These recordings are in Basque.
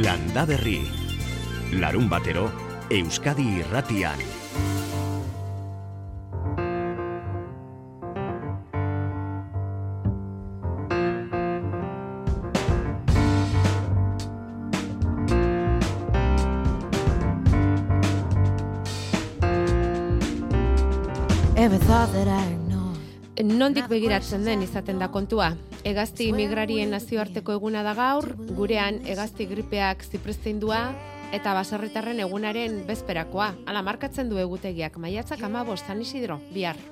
Landa Berri. Larun batero, Euskadi irratian. Nondik begiratzen den izaten da kontua. Egazti migrarien nazioarteko eguna da gaur, gurean egazti gripeak zipresteindua eta baserritarren egunaren bezperakoa. Hala markatzen du egutegiak maiatzak amabos San Isidro, bihar.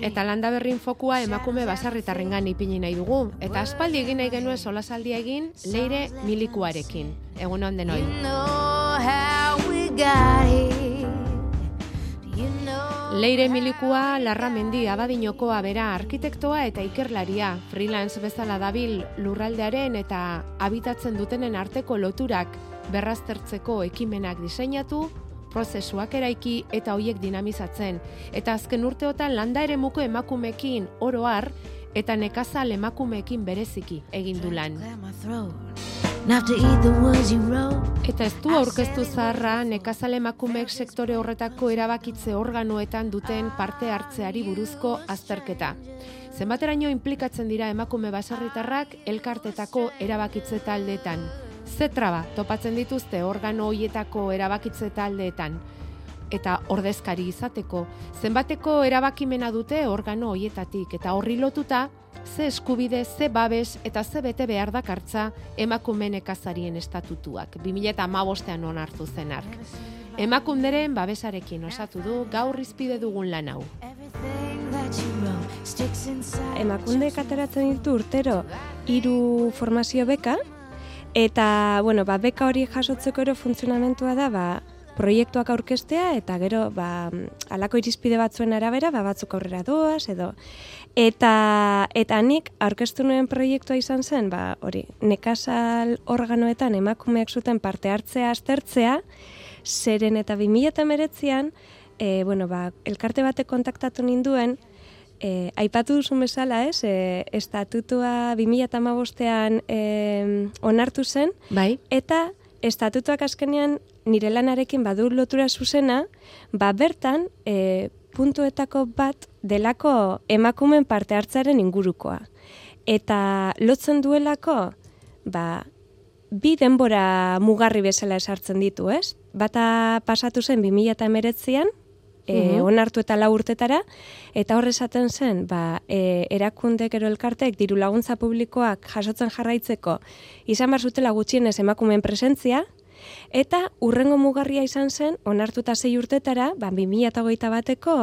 Eta landa berrin fokua emakume basarritarrengan ipini nahi dugu. Eta aspaldi egin nahi genuen solasaldia egin leire milikuarekin. Egun on denoi. Leire Milikua Larramendi Abadinokoa bera arkitektoa eta ikerlaria, freelance bezala dabil lurraldearen eta habitatzen dutenen arteko loturak berraztertzeko ekimenak diseinatu, prozesuak eraiki eta hoiek dinamizatzen. Eta azken urteotan landa ere muko emakumekin oroar eta nekazal emakumeekin bereziki egin du lan. Eta ez du aurkeztu zaharra nekazale emakumeek sektore horretako erabakitze organoetan duten parte hartzeari buruzko azterketa. Zenbateraino implikatzen dira emakume baserritarrak elkartetako erabakitze taldeetan. Zetraba topatzen dituzte organo hoietako erabakitze taldeetan eta ordezkari izateko, zenbateko erabakimena dute organo hoietatik eta horri lotuta ze eskubide, ze babes eta ze bete behar dakartza emakumen ekazarien estatutuak, 2008an onartu zenak. Emakunderen babesarekin osatu du gaur izpide dugun lan hau. Emakunde kateratzen ditu urtero hiru formazio beka, eta bueno, ba, beka hori jasotzeko ero funtzionamentua da, ba, proiektuak aurkestea eta gero ba, alako irizpide batzuen arabera ba, batzuk aurrera doaz edo Eta, eta nik aurkeztu nuen proiektua izan zen, ba, hori, nekazal organoetan emakumeak zuten parte hartzea aztertzea, zeren eta 2008an, e, bueno, ba, elkarte batek kontaktatu ninduen, e, aipatu duzun bezala, ez, e, estatutua 2008an e, onartu zen, bai. eta estatutuak azkenean nire lanarekin badu lotura zuzena, ba, bertan, e, puntuetako bat delako emakumen parte hartzaren ingurukoa. Eta lotzen duelako, ba, bi denbora mugarri bezala esartzen ditu, ez? Bata pasatu zen 2000 eta emeretzian, e, onartu eta lau urtetara, eta horre esaten zen, ba, e, erakundek ero elkartek diru laguntza publikoak jasotzen jarraitzeko izan bar zutela gutxienez emakumen presentzia, Eta urrengo mugarria izan zen, onartuta zei urtetara, ba, 2008 bateko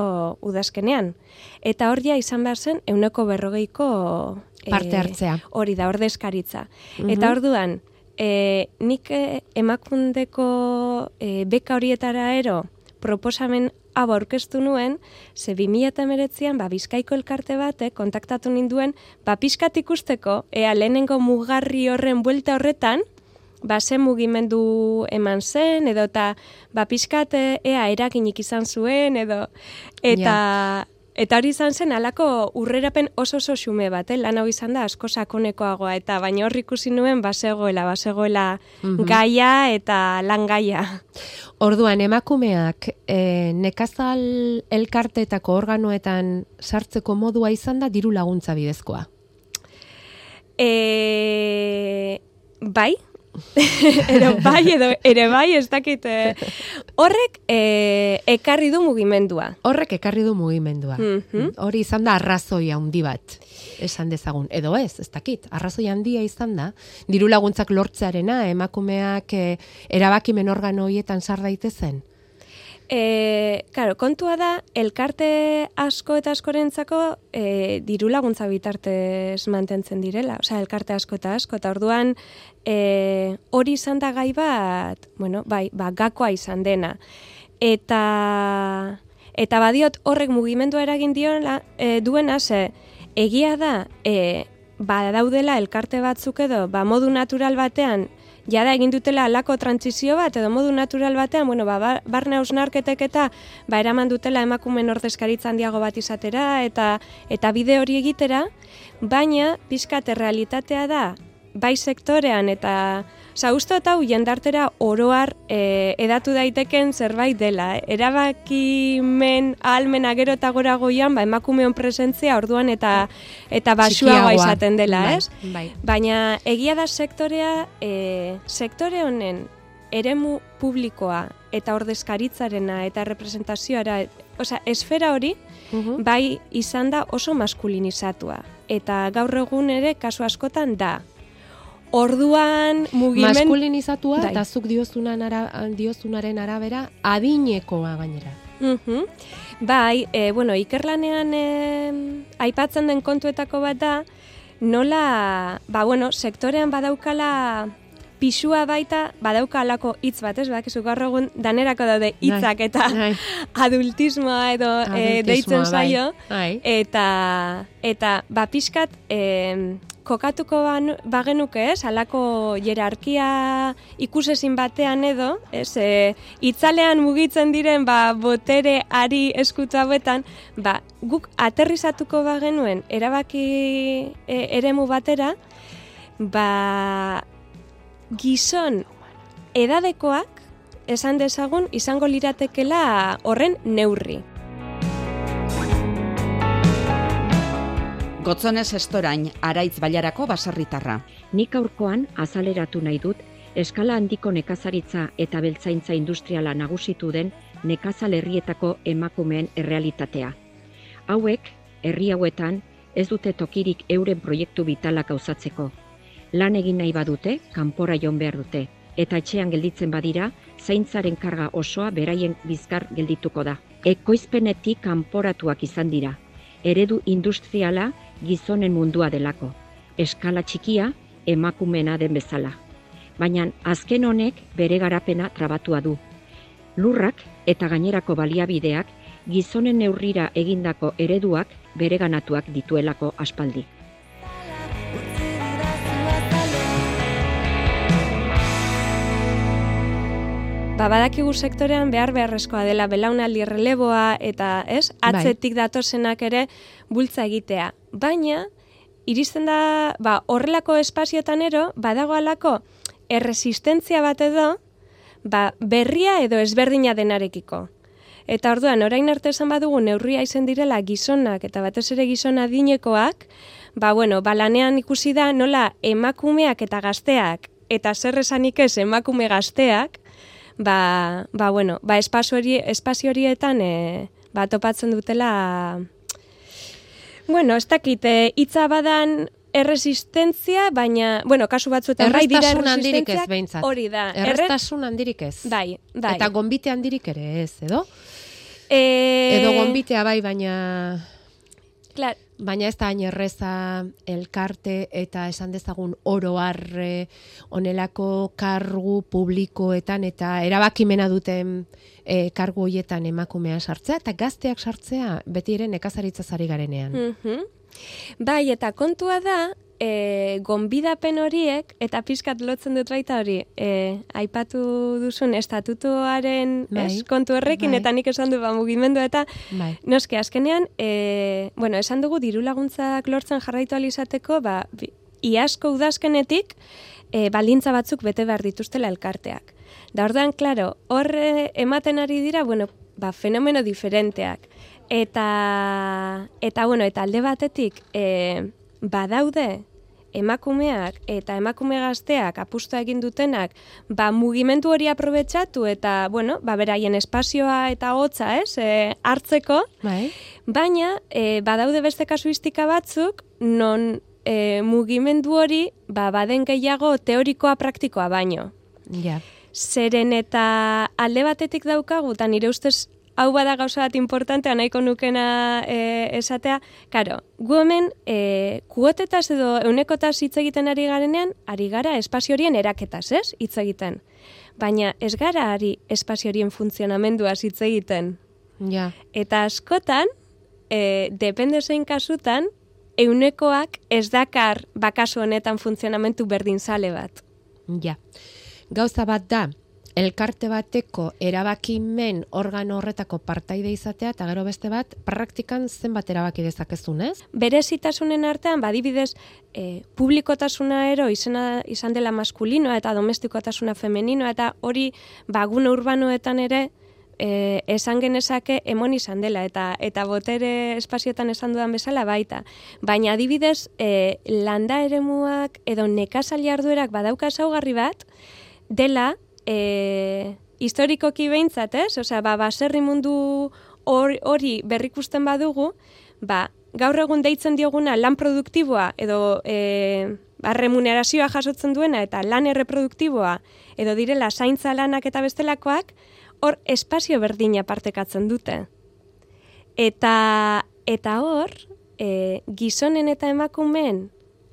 udazkenean. Eta hor izan behar zen, euneko berrogeiko... Eh, Parte hartzea. hori da, ordezkaritza. Mm Eta orduan, e, nik eh, emakundeko e, beka horietara ero, proposamen hau aurkeztu nuen, ze 2008an, ba, bizkaiko elkarte batek kontaktatu ninduen, ba, pizkat ikusteko, ea lehenengo mugarri horren buelta horretan, ba, zen mugimendu eman zen, edo eta ba, pixkat ea erakinik izan zuen, edo eta... Eta hori izan zen, alako urrerapen oso oso xume bat, eh? lan hau izan da asko sakonekoagoa, eta baina hor ikusi nuen basegoela, basegoela mm gaia eta lan gaia. Orduan, emakumeak e, nekazal elkartetako organoetan sartzeko modua izan da diru laguntza bidezkoa? E, bai, edo bai, edo ere bai, ez dakit. Eh, horrek eh, ekarri du mugimendua. Horrek ekarri du mugimendua. Mhm. Hori izan da arrazoi handi bat, esan dezagun. Edo ez, ez dakit, arrazoi handia izan da, diru laguntzak lortzearena, emakumeak eh, erabakimen organo horietan sar daitezen. E, claro, kontua da, elkarte asko eta askorentzako e, diru laguntza bitartez mantentzen direla. Osea, elkarte asko eta asko, eta orduan e, hori izan da gai bat, bueno, bai, ba, gakoa izan dena. Eta, eta badiot horrek mugimendu eragin diola, e, duena, ze, egia da, e, ba, daudela elkarte batzuk edo, ba, modu natural batean, jada egin dutela alako trantzizio bat, edo modu natural batean, bueno, ba, ba barne hausnarketek eta ba, eraman dutela emakumen ordezkaritzan diago bat izatera, eta eta bide hori egitera, baina pizkate realitatea da, bai sektorean eta Osa, uste eta jendartera oroar e, edatu daiteken zerbait dela. Eh? Erabaki men, almen agero eta gora goian, ba, emakumeon presentzia orduan eta eta basua izaten dela, bai, ez? Bai. Baina egia da sektorea, e, sektore honen eremu publikoa eta ordezkaritzarena eta representazioara, osea, esfera hori, bai izan da oso maskulinizatua. Eta gaur egun ere kasu askotan da, Orduan mugimen maskulinizatua eta zuk diozunan ara, diozunaren arabera adinekoa gainera. Mhm. Bai, e, bueno, ikerlanean e, aipatzen den kontuetako bat da nola, ba bueno, sektorean badaukala pisua baita badauka alako hitz bat, ez? Bakizu gaur egun danerako daude hitzak eta bai. adultismoa edo e, deitzen bai. zaio bai. eta eta ba pixkat e, kokatuko ban, bagenuke, ez, alako jerarkia ikusezin batean edo, ez, e, itzalean mugitzen diren, ba, botere ari eskutu hauetan, ba, guk aterrizatuko bagenuen erabaki e, eremu batera, ba, gizon edadekoak, esan dezagun, izango liratekela horren neurri. Gotzonez estorain, araitz bailarako baserritarra. Nik aurkoan azaleratu nahi dut, eskala handiko nekazaritza eta beltzaintza industriala nagusitu den nekazal herrietako emakumeen errealitatea. Hauek, herri hauetan, ez dute tokirik euren proiektu vitalak gauzatzeko. Lan egin nahi badute, kanpora jon behar dute, eta etxean gelditzen badira, zaintzaren karga osoa beraien bizkar geldituko da. Ekoizpenetik kanporatuak izan dira. Eredu industriala gizonen mundua delako. Eskala txikia emakumena den bezala. Baina azken honek bere garapena trabatua du. Lurrak eta gainerako baliabideak gizonen neurrira egindako ereduak bere ganatuak dituelako aspaldi. Ba, badakigu sektorean behar beharrezkoa dela belaunaldi releboa eta, ez, bai. atzetik bai. datozenak ere bultza egitea. Baina, iristen da, ba, horrelako espazioetan ero, badago alako erresistentzia bat edo, ba, berria edo ezberdina denarekiko. Eta orduan, orain arte esan badugu neurria izen direla gizonak eta batez ere gizona dinekoak, ba, bueno, balanean ikusi da nola emakumeak eta gazteak, eta zer esanik ez emakume gazteak, ba, ba, bueno, ba espazio, hori, espazio horietan e, ba, topatzen dutela bueno, ez dakit, e, hitza badan erresistentzia, baina, bueno, kasu batzuetan bai dira erresistentzia, hori da. Errestasun handirik ez. Bai, bai. Eta gonbite handirik ere ez, edo? E... Edo gonbitea bai, baina... Klar, baina ez da hain erreza elkarte eta esan dezagun oro harre onelako kargu publikoetan eta erabakimena duten e, kargu hoietan emakumea sartzea eta gazteak sartzea beti ere nekazaritza zari garenean. Mm Bai, eta kontua da, e, gonbidapen horiek, eta pizkat lotzen dut baita hori, e, aipatu duzun estatutuaren bai, kontu horrekin, bai. eta nik esan du ba, mugimendu eta bai. noske, azkenean, e, bueno, esan dugu diru laguntzak lortzen jarraitu alizateko, ba, iasko udazkenetik, e, balintza batzuk bete behar dituztela elkarteak. Da orduan, klaro, horre ematen ari dira, bueno, ba, fenomeno diferenteak. Eta, eta, bueno, eta alde batetik, e, badaude emakumeak eta emakume gazteak apustu egin dutenak ba, mugimendu hori aprobetsatu eta bueno, ba, beraien espazioa eta hotza ez, e, hartzeko, bai. baina e, badaude beste kasuistika batzuk non e, mugimendu hori ba, baden gehiago teorikoa praktikoa baino. Ja. Zeren eta alde batetik daukagu, eta nire ustez hau bada gauza bat importantea nahiko nukena e, esatea, karo, gu hemen e, kuotetaz edo eunekotaz hitz egiten ari garenean, ari gara espazio horien eraketaz, ez? Hitz egiten. Baina ez gara ari espazio horien funtzionamendua hitz egiten. Ja. Eta askotan, e, depende zein kasutan, eunekoak ez dakar bakaso honetan funtzionamentu berdin sale bat. Ja. Gauza bat da, elkarte bateko erabakimen organo horretako partaide izatea eta gero beste bat praktikan zenbat erabaki dezakezun, ez? Berezitasunen artean badibidez e, publikotasuna ero izena izan dela maskulinoa eta domestikotasuna femeninoa eta hori bagun urbanoetan ere e, esan genezake emon izan dela eta eta botere espazioetan esan dudan bezala baita. Baina adibidez e, landa eremuak edo nekazal jarduerak badauka saugarri bat dela e, historikoki behintzat, ez? Osea, ba, baserri mundu hori berrikusten badugu, ba, gaur egun deitzen dioguna lan produktiboa edo e, ba, remunerazioa jasotzen duena eta lan erreproduktiboa edo direla zaintza lanak eta bestelakoak, hor espazio berdina partekatzen dute. Eta eta hor, e, gizonen eta emakumeen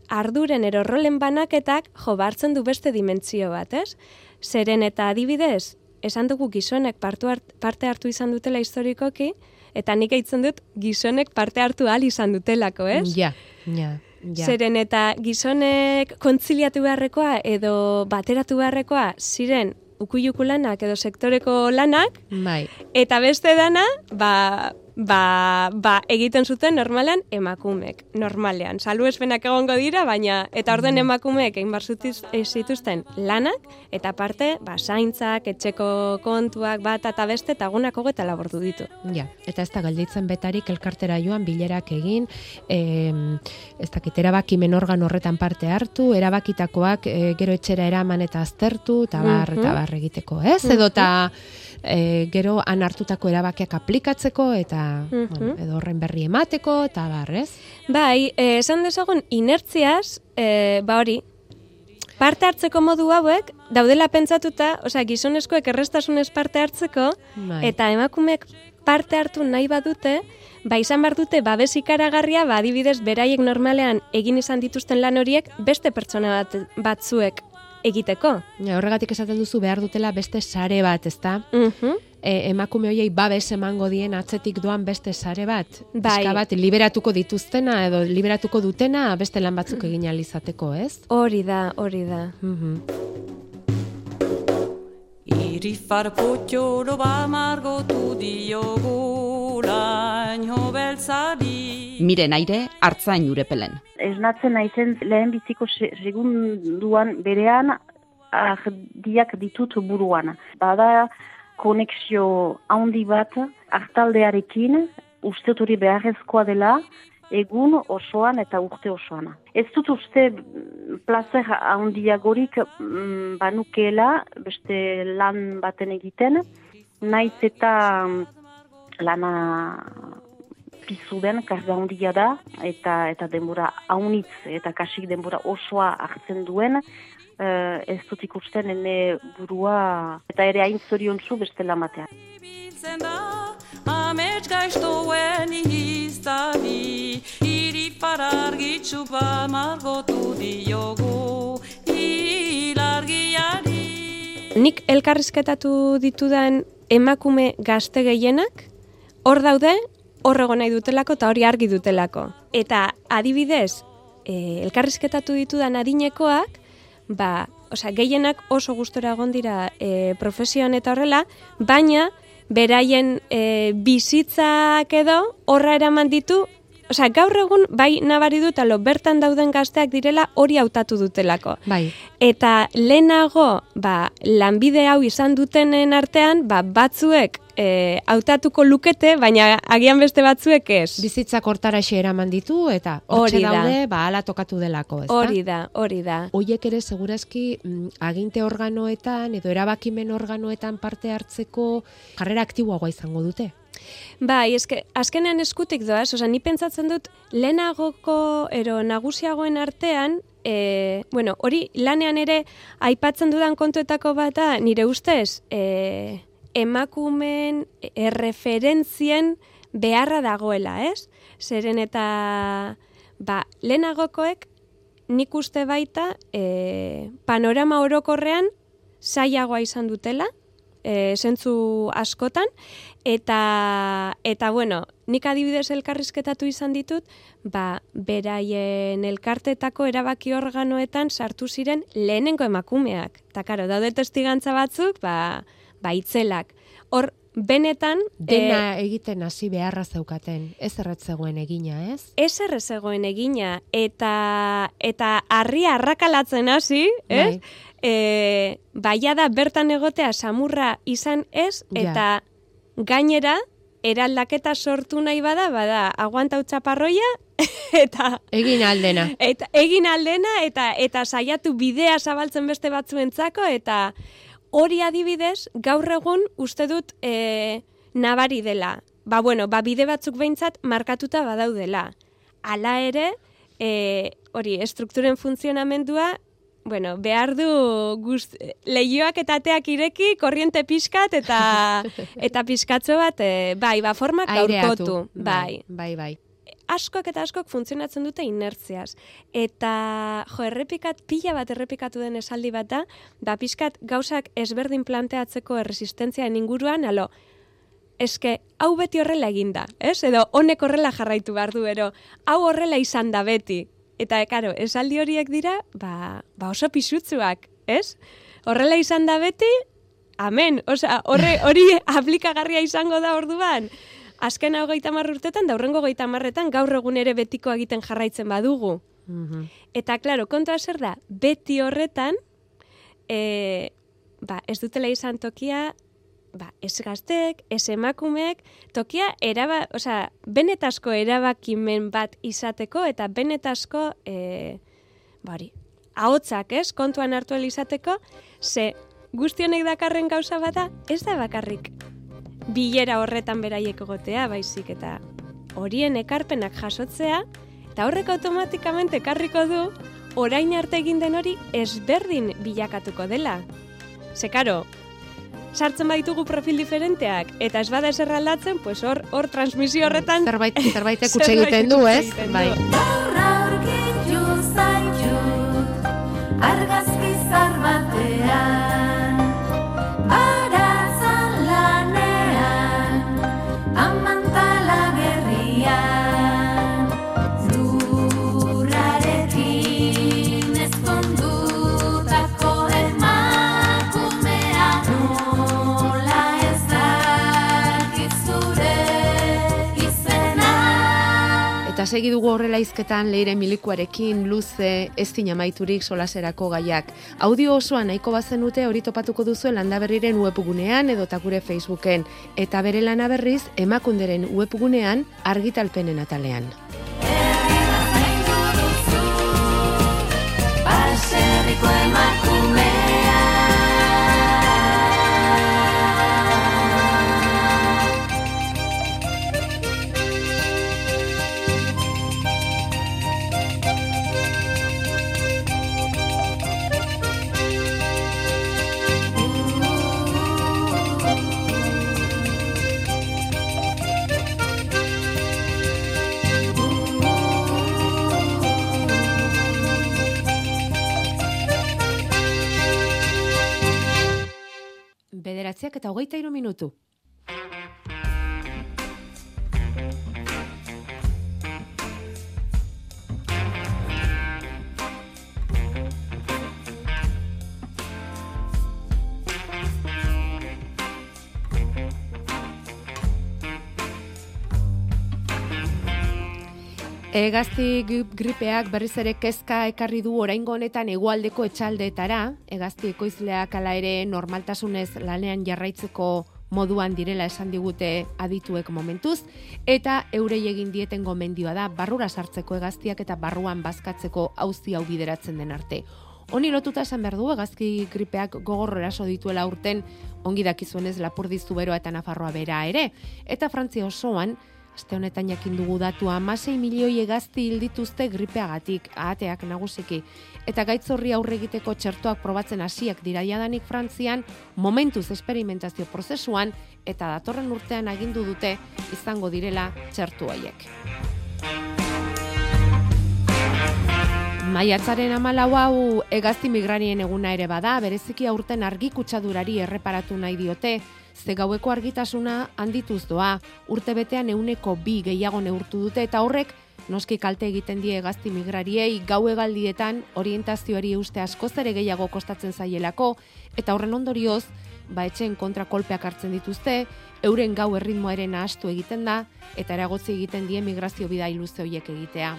arduren ero rolen banaketak jo hartzen du beste dimentsio bat, ez? Zeren eta adibidez, esan dugu gizonek parte hartu izan dutela historikoki, eta nik eitzen dut gizonek parte hartu ahal izan dutelako, ez? Ja, ja. Ja. Zeren eta gizonek kontziliatu beharrekoa edo bateratu beharrekoa ziren ukuiuku lanak edo sektoreko lanak, bai. eta beste dana, ba, ba, ba, egiten zuten normalan emakumek, normalean. Salu espenak egongo dira, baina eta orden mm. emakumeek egin barzutiz zituzten lanak, eta parte, ba, zaintzak, etxeko kontuak, bat eta beste, eta gunako eta labordu ditu. Ja, eta ez da galditzen betarik elkartera joan bilerak egin, e, ez dakit, erabakimen organ horretan parte hartu, erabakitakoak e, gero etxera eraman eta aztertu, eta bar, eta mhm. bar egiteko, ez? Edo eta e, gero han hartutako erabakiak aplikatzeko eta bueno, edo horren berri emateko eta barrez. Bai, eh, esan dezagun inertziaz, e, ba hori, parte hartzeko modu hauek daudela pentsatuta, osea gizonezkoek errestasunez parte hartzeko bai. eta emakumeek parte hartu nahi badute, ba izan bar dute babes ikaragarria, ba adibidez beraiek normalean egin izan dituzten lan horiek beste pertsona bat batzuek egiteko. Ja, horregatik esaten duzu behar dutela beste sare bat, ezta? Mhm. E, emakume hoiei babes emango dien atzetik doan beste sare bat. Bai. bat liberatuko dituztena edo liberatuko dutena beste lan batzuk egin izateko, ez? Hori da, hori da. Mhm. Iri farputxoro ba margotu diogu laino beltzari Miren aire, hartzain urepelen ez natzen naizen lehen biziko segunduan berean ardiak ditut buruan. Bada konexio handi bat hartaldearekin uste hori beharrezkoa dela egun osoan eta urte osoan. Ez dut uste plazer handiagorik mm, banukeela beste lan baten egiten, naiz eta lana pizu den, karga handia da, eta eta denbora haunitz, eta kasik denbora osoa hartzen duen, uh, ez dut ikusten ene burua, eta ere hain zorion zu beste lamatean. Amets gaiztoen iztari, iri parargitzu ba margotu diogu, ilargiari. Nik elkarrizketatu ditudan emakume gazte gehienak, hor daude horrego nahi dutelako eta hori argi dutelako. Eta adibidez, e, elkarrizketatu ditudan adinekoak, ba, osea, gehienak oso gustora egon dira e, profesioan eta horrela, baina beraien e, bizitzak edo horra eraman ditu Osea, gaur egun bai nabari dut alo bertan dauden gazteak direla hori hautatu dutelako. Bai. Eta lehenago, ba, lanbide hau izan dutenen artean, ba, batzuek e, hautatuko lukete, baina agian beste batzuek ez. Bizitzak hortara eraman ditu eta hortxe daude, ba, ala tokatu delako, ez Hori da, hori da. Oiek ere, segurazki, mm, aginte organoetan edo erabakimen organoetan parte hartzeko jarrera aktiboagoa izango dute. Bai, eske, azkenean eskutik doaz, oza, ni pentsatzen dut, lehenagoko, ero, nagusiagoen artean, e, bueno, hori lanean ere, aipatzen dudan kontuetako bata, nire ustez, e, emakumen erreferentzien beharra dagoela, ez? Zeren eta ba, lehenagokoek nik uste baita e, panorama orokorrean zailagoa izan dutela, e, zentzu askotan, eta, eta bueno, nik adibidez elkarrizketatu izan ditut, ba, beraien elkartetako erabaki organoetan sartu ziren lehenengo emakumeak. Eta karo, daude testigantza batzuk, ba, ba itzelak. Hor, benetan... Dena egiten hasi beharra zeukaten, ez erretzegoen egina, ez? Ez erretzegoen egina, eta, eta harria arrakalatzen hasi, ez? Bai. E, baia da bertan egotea samurra izan ez, Ja. eta gainera, eraldaketa sortu nahi bada, bada, aguanta utxaparroia, eta Egin aldena. eta egin aldena eta eta saiatu bidea zabaltzen beste batzuentzako eta hori adibidez gaur egun uste dut e, nabari dela. Ba bueno, ba bide batzuk behintzat markatuta badaudela. Hala ere, e, hori estrukturen funtzionamendua Bueno, behar du gust, lehioak eta ateak ireki, korriente pixkat eta eta pixkatzo bat, e, bai, ba, formak gaurkotu. Bai, bai, bai. Askok eta askok funtzionatzen dute inertziaz. Eta, jo, errepikat, pila bat errepikatu den esaldi bat da, da pixkat gauzak ezberdin planteatzeko erresistentziaren inguruan, alo, eske, hau beti horrela eginda, ez? Edo, honek horrela jarraitu behar du, ero, hau horrela izan da beti. Eta, karo, esaldi horiek dira, ba, ba oso pisutzuak, ez? Horrela izan da beti, amen, osea, horre, hori aplikagarria izango da orduan. Azken hogeita urtetan, da hurrengo hogeita hamarretan gaur egun ere betiko egiten jarraitzen badugu. Mhm. Eta, klaro, kontua zer da, beti horretan, e, ba, ez dutela izan tokia, ba, ez gaztek, ez emakumeek, tokia eraba, osea, benetazko erabakimen bat izateko, eta benetazko, e, ba hori, ahotzak, ez, kontuan hartu ahal izateko, ze guztionek dakarren gauza bada, ez da bakarrik bilera horretan beraiek egotea, baizik, eta horien ekarpenak jasotzea, eta horrek automatikamente ekarriko du, orain arte egin den hori ezberdin bilakatuko dela. Ze karo, sartzen baditugu profil diferenteak, eta ez bada ezer aldatzen, pues hor, hor transmisio horretan... Zerbait, zerbait egiten du, ez? Bai. argazki zar Eta segi dugu horrela izketan leire milikuarekin luze ezin amaiturik solaserako gaiak. Audio osoa nahiko bazenute hori topatuko duzu landaberriren webgunean edo gure Facebooken. Eta bere lana berriz emakunderen webgunean argitalpenen atalean. Baserriko emakumea Bederatziak eta hogeita hiru minutu. Egazti gri- gripeak berriz ere kezka ekarri du oraingo honetan hegoaldeko etxaldeetara, egazti ekoizleak hala ere normaltasunez lanean jarraitzeko moduan direla esan digute adituek momentuz, eta eurei egin dieten gomendioa da barrura sartzeko egaztiak eta barruan bazkatzeko auzi hau bideratzen den arte. Honi lotuta esan behar du, egazki gripeak gogorro eraso dituela urten ongi dakizuenez Lapurdi Zuberoa eta Nafarroa bera ere, eta Frantzia osoan Aste honetan jakin dugu datua, amasei milioi egazti hil dituzte gripeagatik, ahateak nagusiki. Eta gaitz horri aurre egiteko txertoak probatzen hasiak dira jadanik Frantzian, momentuz esperimentazio prozesuan, eta datorren urtean agindu dute izango direla txertu haiek. Maiatzaren amalau hau egazti migrarien eguna ere bada, bereziki aurten argi kutsadurari erreparatu nahi diote, ze gaueko argitasuna handituz doa, urte betean euneko bi gehiago neurtu dute, eta horrek noski kalte egiten die egazti migrariei gau egaldietan orientazioari uste askoz ere gehiago kostatzen zaielako, eta horren ondorioz, ba etxen kontra kolpeak hartzen dituzte, euren gau erritmoaren ahastu egiten da, eta eragotzi egiten die migrazio bida iluze horiek egitea.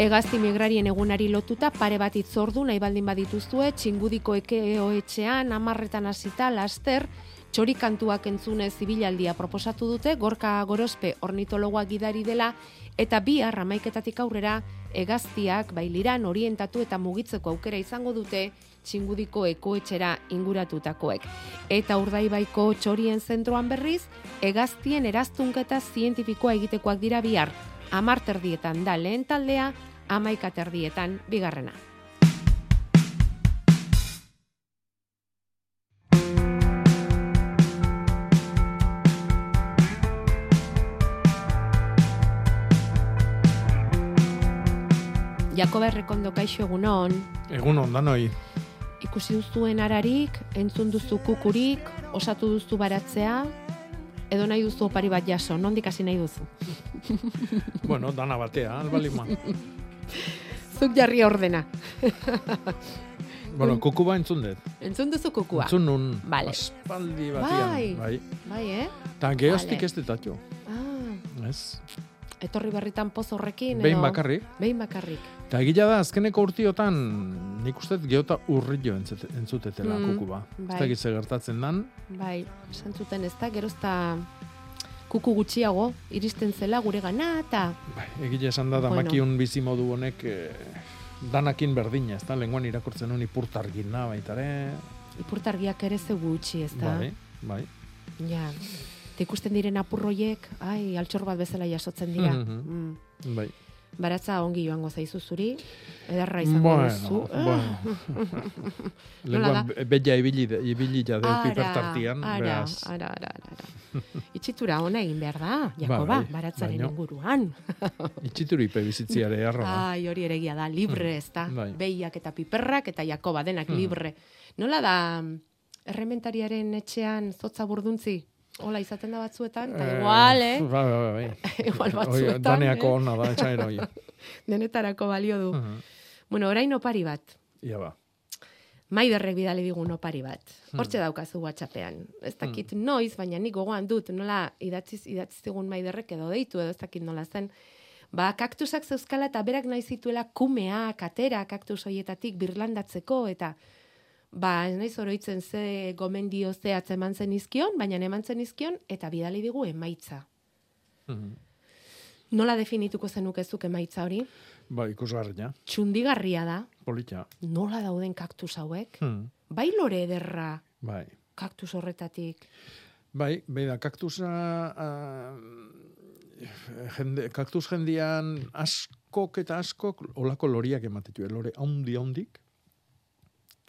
Egazti migrarien egunari lotuta pare bat itzordu nahi baldin badituzue, txingudiko ekeo etxean, amarretan hasita, laster, txorikantuak entzune zibilaldia proposatu dute, gorka gorospe ornitologoa gidari dela, eta bi arramaiketatik aurrera, egaztiak bailiran orientatu eta mugitzeko aukera izango dute, txingudiko ekoetxera inguratutakoek. Eta urdaibaiko txorien zentroan berriz, egaztien eraztunketa zientifikoa egitekoak dira bihar. Amar terdietan da lehen taldea, amaika terdietan bigarrena. Jakoba Errekondo kaixo egunon, Egun ondan hoi. ikusi duzuen ararik, entzun duzu kukurik, osatu duzu baratzea, edo nahi duzu opari bat jaso, nondik hasi nahi duzu. bueno, dana batea, albalima. Zuk jarri ordena. bueno, kukuba entzun dut. Entzun duzu kukua. Entzun nun Vale. aspaldi batean. Bai. Bai. Bai, eh? Ta geostik Vale. ez detatxo. Ah, Ez? etorri berritan poz horrekin, Behin edo... bakarrik. Behin bakarrik. Ta egila da, azkeneko urtiotan, nik uste geota urrillo entzut, entzutetela Mm, kukuba. Ez bai. dakit ze gertatzen dan. Bai, esan zuten ez da, gerozta kuku gutxiago iristen zela gure gana, eta Bai, egile esan da, da Bueno. makiun bizi modu honek eh, danakin berdina, ez da? Lenguan irakurtzen nuen ipurtargina baitare. ipurtargiak ere ze gutxi, ez da? Bai, bai. Ja. Eta ikusten diren apurroiek, ai, altxor bat bezala jasotzen dira. Mhm. mm. Bai. Baratza ongi joango zaizu zuri, ederra izango duzu. Bueno, bueno. Nola da? Lenguan bella ibili, ibili ja deu pipertartian, ara, ara, ara, ara. Itxitura ona egin behar da, Jakoba, Bai, baratzaren inguruan. Itxituru ipe bizitziare arra. da. Ai, hori ere egia da, libre ez da. Bai. Behiak eta piperrak eta Jakoba denak Mhm. libre. Nola da, errementariaren etxean zotza burduntzi? Hola izaten da batzuetan, eta igual, eh? Bai, bai, bai. Igual Oi, batzuetan, Daneako eh? ona da, etxaera hoi. Denetarako balio du. Mhm. Bueno, orain opari bat. Ia ba. Maiderrek bidali digun opari bat. Hortxe daukazu WhatsAppean. Ez dakit noiz, baina nik gogoan dut, nola idatziz, idatziz digun maiderrek edo deitu, edo ez dakit nola zen. Ba, kaktusak zeuzkala eta berak nahi zituela kumeak, atera kaktus hoietatik birlandatzeko, eta ba, ez naiz oroitzen ze gomendio zehatz eman zen izkion, baina eman zen izkion, eta bidali digu emaitza. Mhm. Nola definituko zenukezuk emaitza hori? Ba, ikusgarria, Txundigarria da, polita. nola dauden kaktus hauek? Hmm. Bai lore ederra Bai. kaktus horretatik. Bai, bai da, kaktusa... ah, jende, kaktus jendian askok eta askok olako loriak ematetu, lore haundi haundik,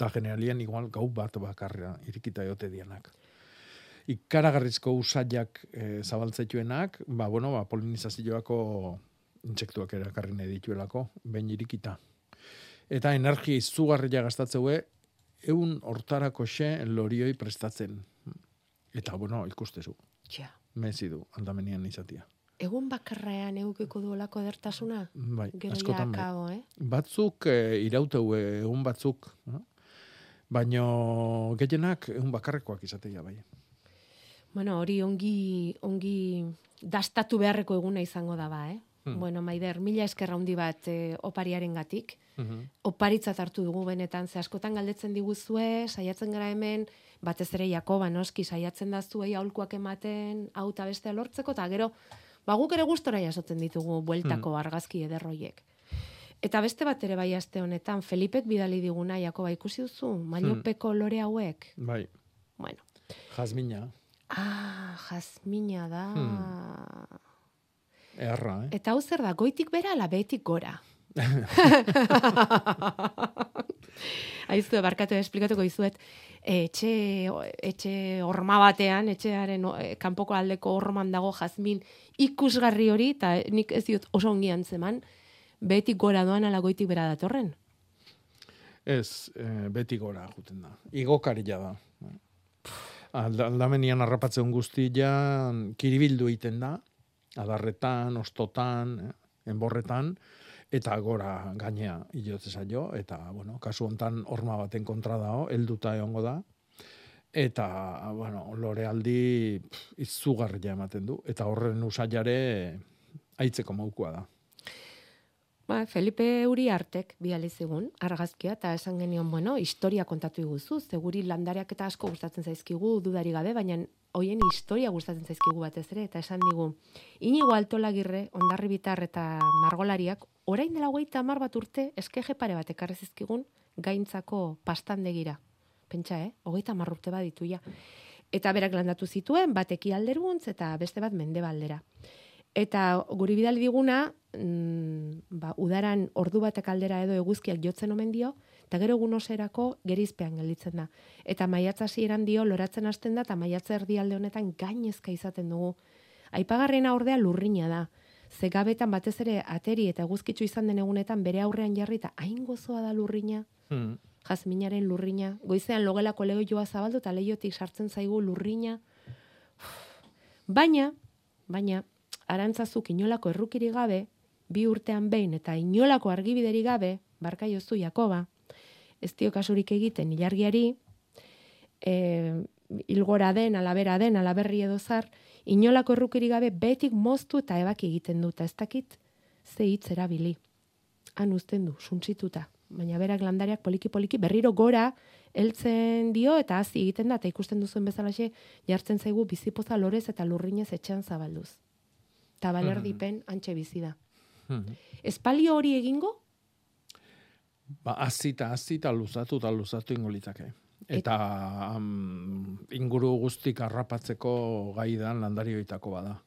eta generalian igual gau bat bakarra irikita jote dianak. Ikaragarrizko usaiak e, zabaltzetuenak, ba, bueno, ba, polinizazioako intsektuak erakarri nahi dituelako, behin irikita. Eta energia izugarria gastatzeue, eun hortarako xe lorioi prestatzen. Eta, bueno, ikustezu, Ja. mezi du, aldamenian izatia. Egun bakarrean eukiko du olako edertasuna? Bai, askotan bai. eh? Batzuk e, irauteu eh, egun batzuk, no? Baino gehienak egun bakarrekoak izatea bai. Bueno, hori ongi, ongi dastatu beharreko eguna izango da ba, eh? Hmm. Bueno, Maider, mila eskerra handi bat eh, opariaren gatik. Mhm. Oparitzat hartu dugu benetan, ze askotan galdetzen diguzue, saiatzen gara hemen, batez ere Jakoba noski saiatzen da zuei aholkuak ematen, hau eta bestea lortzeko, eta gero, ba guk ere gustora jasotzen ditugu bueltako argazki ederroiek. Eta beste bat ere bai aste honetan, Felipek bidali diguna, Jakoba ikusi duzu, mailopeko lore hauek. Bai, Bueno, jazmina, ah, jazmina da. Hmm. eharra, eh? Eta hau zer da, goitik bera ala behetik gora. Aizu, barkatu esplikatuko dizuet, etxe, etxe horma batean, etxearen eh, kanpoko aldeko horman dago jazmin ikusgarri hori, eta nik ez diot oso ongi antzeman, betik gora doan alagoitik bera datorren. Ez, eh, beti gora juten da. Igokaria da. Alda, aldamenian harrapatzen guztia kiribildu egiten da, adarretan, ostotan, eh, enborretan, eta gora gainea hilotze zaio, eta, bueno, kasu hontan horma baten kontra dao, helduta egongo da, eta, bueno, lore aldi pff, izugarria ematen du, eta horren usaiare aitzeko maukua da. Ba, Felipe Uri artek bidali zigun, argazkia, eta esan genion, bueno, historia kontatu iguzu, zeguri landareak eta asko gustatzen zaizkigu, dudari gabe, baina hoien historia gustatzen zaizkigu batez ere, eta esan digu, inigo altolagirre, ondarri bitar eta margolariak, orain dela hogeita hamar bat urte, eskeje pare bat ekarri zizkigun, gaintzako pastandegira. Pentsa, eh? Hogeita hamar urte bat ditu ja. Eta berak landatu zituen, bat ekialderuntz eta beste bat mendebaldera. Eta guri bidali diguna, mm, ba, udaran ordu batek aldera edo eguzkiak jotzen omen dio, eta gero egun oserako gerizpean gelditzen da. Eta maiatza hasieran dio loratzen hasten da, eta maiatza erdialde honetan gainezka izaten dugu. Aipagarriena ordea lurrina da. Ze gabetan batez ere ateri eta eguzkitzu izan den egunetan bere aurrean jarri eta hain gozoa da lurrina, Hmm. jazminaren lurrina. Goizean logelako legoioa zabaldu eta leiotik sartzen zaigu lurrina. Baina, baina, arantzazuk inolako errukiri gabe, bi urtean behin eta inolako argibideri gabe, barka jozu Jakoba, ez dio kasurik egiten ilargiari, e, ilgora den, alabera den, alaberri edo zar, inolako errukiri gabe betik moztu eta ebaki egiten duta, ez dakit ze hitz erabili. Han uzten du, suntzituta. Baina berak landariak poliki-poliki berriro gora heltzen dio eta hazi egiten da, eta ikusten duzuen bezalaxe jartzen zaigu bizipoza lorez eta lurrinez etxean zabalduz. Eta balerdipen antxe bizi da. Hmm. Espalio hori egingo, Ba, azita, azita, luzatu eta luzatu ingo litzake. Eta am, inguru guztik harrapatzeko gaidan landarioitako bada.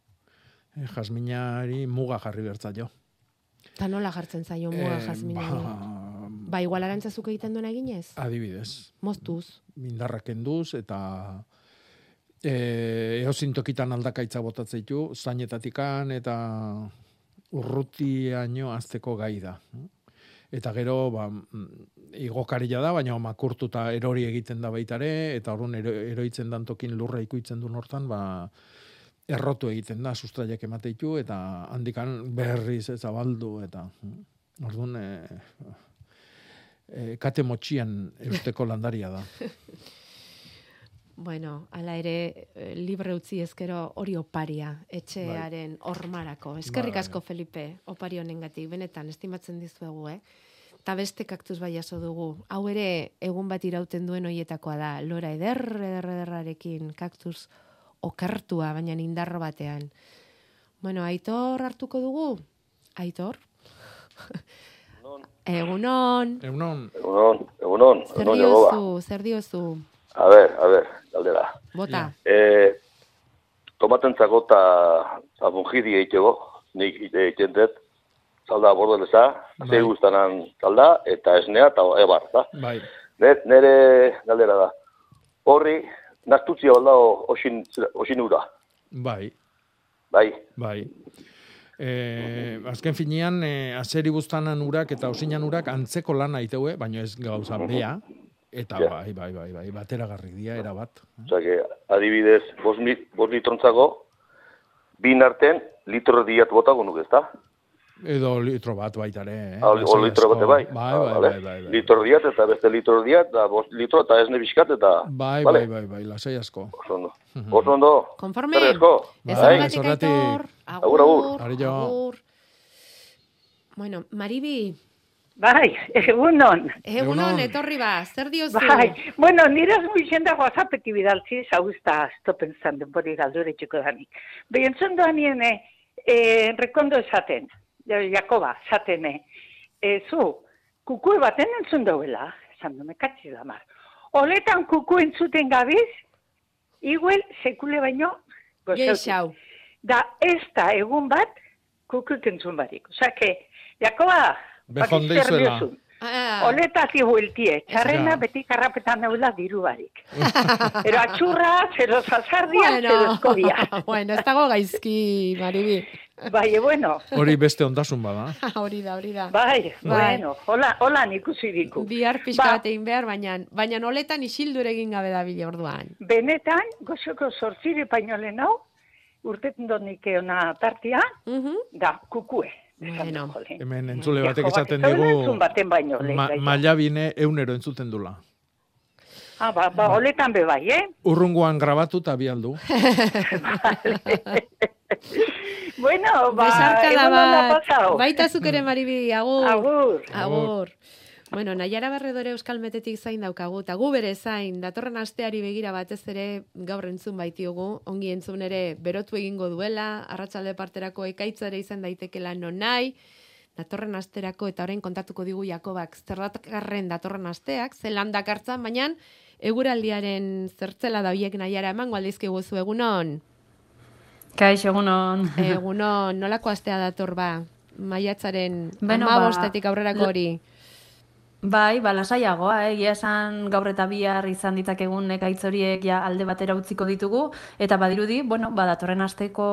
E, jasminari muga jarri bertzaio. eta nola jartzen zaio muga Eh, jazmina. ba, Ba, igual arantzazuk egiten duena eginez? adibidez, Moztuz. mindarrak enduz eta e, eozin tokitan aldakaitza botatzen ditu, zainetatikan eta urrutiaino azteko gai da. Eta gero, ba, igokaria da, baina makurtuta erori egiten da baitare, eta orrun ero, eroitzen dan tokin lurra ikuitzen du hortan, ba, errotu egiten da, sustraiak emate ditu, eta handikan berriz ez zabaldu, eta orduan, e, e, kate motxian eusteko landaria da. Bueno, ala ere, eh, libre utzi ezkero hori oparia, etxearen hormarako. Eskerrik Bai. asko, Felipe, opari honengatik, benetan, estimatzen dizuegu, eh? Ta beste kaktus bai jaso dugu. Hau ere, egun bat irauten duen hoietakoa da. Lora eder, eder, ederrarekin, kaktus okartua, baina indarro batean. Bueno, Aitor hartuko dugu? Aitor? Egunon. Egunon, Egunon, egunon, egunon Jakoba. diozu, zer diozu? A ver, a ver, galdera. Bota. Eh, tomatentzako eta zabungidi egiteko, nik egiten dut, zalda bordeleza, Bai. zei guztanan zalda, eta esnea, eta ebar, da? bai. Nere, nere galdera da. Horri, naztutzia baldao osin, osin ura, Bai, bai? bai. E, azken finean, e, azeri buztanan urak eta osinan urak antzeko lana iteue, baina ez gauza bea, eta Ja. bai, bai, bai, bai, bateragarri dira, erabat. Osa, que, adibidez, bos, lit, bos litrontzako, bin arten, litro diat botako nuke, ezta? Edo litro bat baitare, eh? Ah, o litro bate bai. Bai, Ah, bai, bai, bai, bai. Litro diat eta beste litro diat, da bost litro eta esne bizkat eta... Bai, Vale. bai, bai, bai, lasai asko. Oso ondo. Oso ondo. Konforme? Ez Bai, zorratik. Aitor. Agur, agur. Arillo. agur. Bueno, Maribi, Bai, egunon. egunon, etorri ba, zer diozu? Bai, bueno, nire azmu izenda whatsappetik bidaltzi, hau ez da stopen zan denbori galdure txiko danik. Behintzen doan niene, eh, rekondo esaten, ja- Jakoba, esaten, eh, zu, kukue baten entzun dauela, esan du, mekatzi da mar. Oletan kuku entzuten gabiz, iguel sekule baino, gozautu. Geixau. Da ez da egun bat kukuk entzun barik. Osa, que, Jakoba, Bejon Baki zer deizuela. diozun. Ah, Honetati bueltie, txarrena Ja. beti karrapetan neula diru barik. Ero atxurra, zero zazardia, bueno, zero eskobia. bueno, ez dago gaizki, Maribi. Bai, bueno, Hori beste ondasun bada. hori da, hori da. bai, Bai. bueno, hola, hola ikusi diku. Bihar pixka Ba. bat egin behar, baina, baina noletan isildur egin gabe da bile orduan. Benetan, gozoko sortzire painolen hau, urtetan donik eona tartia, Mhm. da, kukue. Bueno. Hemen entzule batek esaten digu ma, gaia. maila bine eunero entzuten dula. Ah, ba, ba, oletan be bai, eh? Urrunguan grabatu eta bialdu. bueno, ba, onda bat. Baita zuk ere, Maribi, agur. Agur. Agur. Bueno, Naiara Barredore Euskal Metetik zain daukagu, eta gu bere zain, datorren asteari begira batez ere gaur entzun baitiogu, ongi entzun ere berotu egingo duela, arratsalde parterako ekaitzare izan daitekela non nahi, datorren asterako eta orain kontatuko digu Jakobak zerratkarren datorren asteak, zelan dakartzan, baina eguraldiaren zertzela da hoiek Naiara emango aldizkigu zu egunon. Kaixo, egunon. Egunon, nolako astea dator ba? Maiatzaren ama ba, aurrerako hori. Bai, ba, lasaiagoa, eh? egia esan gaur eta bihar izan ditzakegun ekaitz horiek ja alde batera utziko ditugu, eta badirudi, bueno, ba, datorren asteko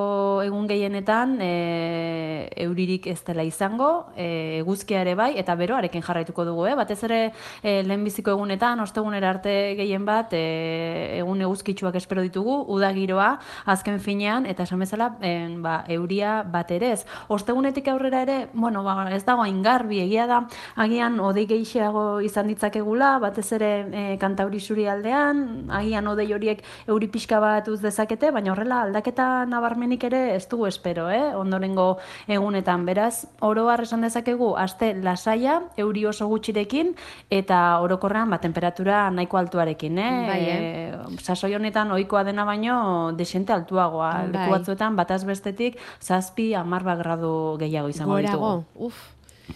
egun gehienetan e, euririk ez dela izango, e, eguzkia ere bai, eta beroarekin jarraituko dugu, eh? batez ere e, lehenbiziko egunetan, ostegunera arte gehien bat, e, egun eguzkitsuak espero ditugu, uda giroa, azken finean, eta esan bezala, en, ba, euria bat ere ez. Ostegunetik aurrera ere, bueno, ba, ez dago hain garbi, egia da, agian odei gehiago izan ditzakegula, batez ere e, kantauri suri aldean, agian odei horiek euri pixka bat uz dezakete, baina horrela aldaketa nabarmenik ere ez dugu espero, eh? ondorengo egunetan. Beraz, oro har esan dezakegu, aste lasaia, euri oso gutxirekin, eta orokorrean ba, temperatura nahiko altuarekin. Eh? Bai, eh? E, sasoi honetan ohikoa dena baino desente altuagoa. Bai. Leku batzuetan bataz bestetik zazpi hamar bat gradu gehiago izango Gorago, ditugu. uf.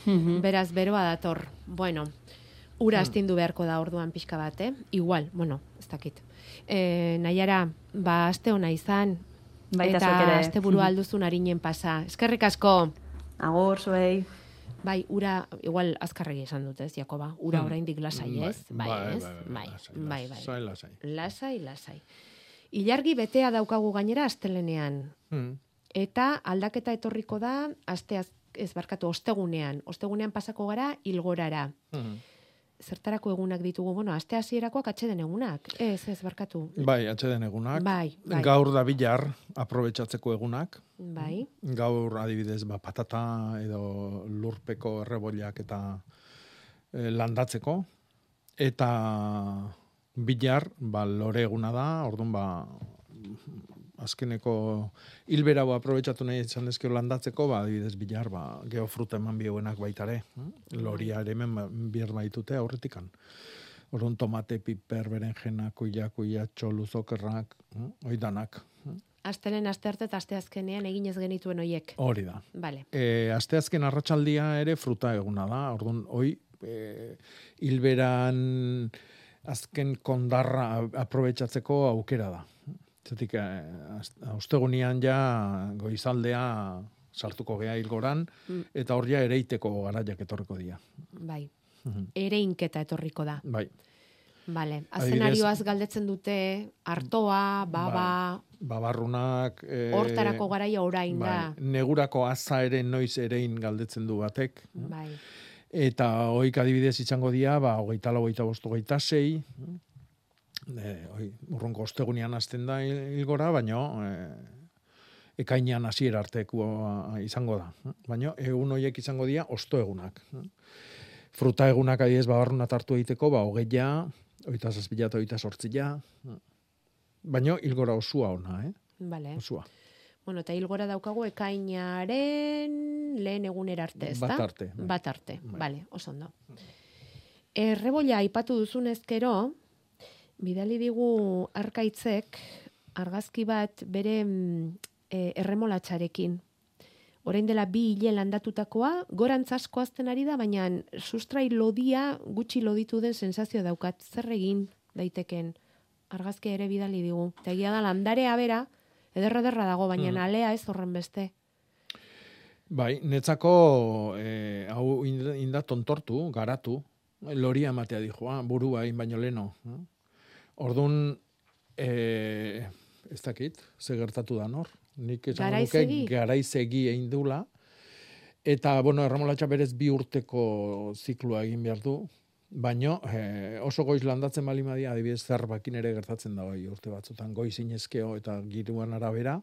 Mhm. Beraz, beroa dator. Bueno, ura astindu beharko da orduan pixka bat, eh? Igual, bueno, ez dakit. E, Naiara, ba, aste ona izan. Baita eta aste burua alduzun arinen pasa. Eskerrik asko. Agur, zuei. Bai, ura, igual azkarregi esan dut, ez, Jakoba? Ura Hmm. oraindik lasai, Bai, ez? Bai, bai, ez? bai, bai, Bai, lasai, bai, bai. lasai, lasai. Lasai, lasai. Ilargi betea daukagu gainera astelenean. Hmm. Eta aldaketa etorriko da, asteaz, ez barkatu, ostegunean. Ostegunean pasako gara, ilgorara. Hmm. Zertarako egunak ditugu, bueno, aste hasierakoak atxeden egunak. Ez, ez, barkatu. Bai, atxeden egunak. Bai, bai. Gaur da bilar aprobetsatzeko egunak. Bai, Gaur adibidez ba, patata edo lurpeko errebollak eta e, landatzeko. Eta bilar, ba, lore eguna da, orduan ba, azkeneko hilbera hau aprobetsatu nahi izan dezkeo landatzeko, ba, adibidez bilar, ba, geofruta eman bioenak baitare. Loria ere hemen ba, bier baitute aurretikan. Orduan tomate, piper, berenjena, kuila, kuila, txoluzokerrak, hoi danak. astelen aste arte eta aste azkenean egin ez genituen hoiek. Hori da. Vale. E, asteazken arratsaldia ere fruta eguna da. Orduan, hoi, e, hilberan azken kondarra aprobetsatzeko aukera da. Zetik, e, az- ostegunian ja goizaldea sartuko gea hilgoran, Mm. eta hor ja ereiteko garaiak etorriko dira. Bai. Mhm. Ere inketa etorriko da. Bai. Vale. Azenarioaz galdetzen dute artoa, baba, Babarrunak... E, hortarako garaia orain da. bai, negurako aza ere noiz erein galdetzen du batek. Bai. Eta hoik adibidez izango dira, ba, hogeita lau, hogeita bost, hogeita sei, e, hoi, urrunko ostegunean hasten da hil- hilgora, baino, e, ekainean hasiera artekoa izango da. Baino, egun hoiek izango dira osto egunak. Fruta egunak adibidez babarruna tartu egiteko, ba, hogeia, hogeita zazpila eta hogeita sortzila. Baino, hilgora osua ona, eh? Vale. Osua. Bueno, eta hilgora daukagu ekainaren lehen egunera arte, ez da? Bat arte, bai. Bat arte, vale, oso ondo. Errebolla aipatu duzunezkero, bidali digu arkaitzek argazki bat bere mm, e, erremolatxarekin. Orain dela bi hile landatutakoa, gorantz asko azten ari da, baina sustrai lodia gutxi loditu den sensazio daukat. Zer egin daiteken argazkia ere bidali digu. Eta egia da landarea bera, ederra ederra dago, baina Mm. alea ez horren beste. Bai, netzako e, hau ind- inda tontortu, garatu, loria ematea dijoa, burua baino leno. eh? Orduan, e, ez dakit, ze gertatu da nor. Nik esan nuke garaizegi egin dula. Eta, bueno, erremolatxa berez bi urteko ziklua egin behar du, baino e, oso goiz landatzen bali madia, adibidez zerbakin ere gertatzen da hoi urte batzutan, goiz inezkeo eta giruan arabera,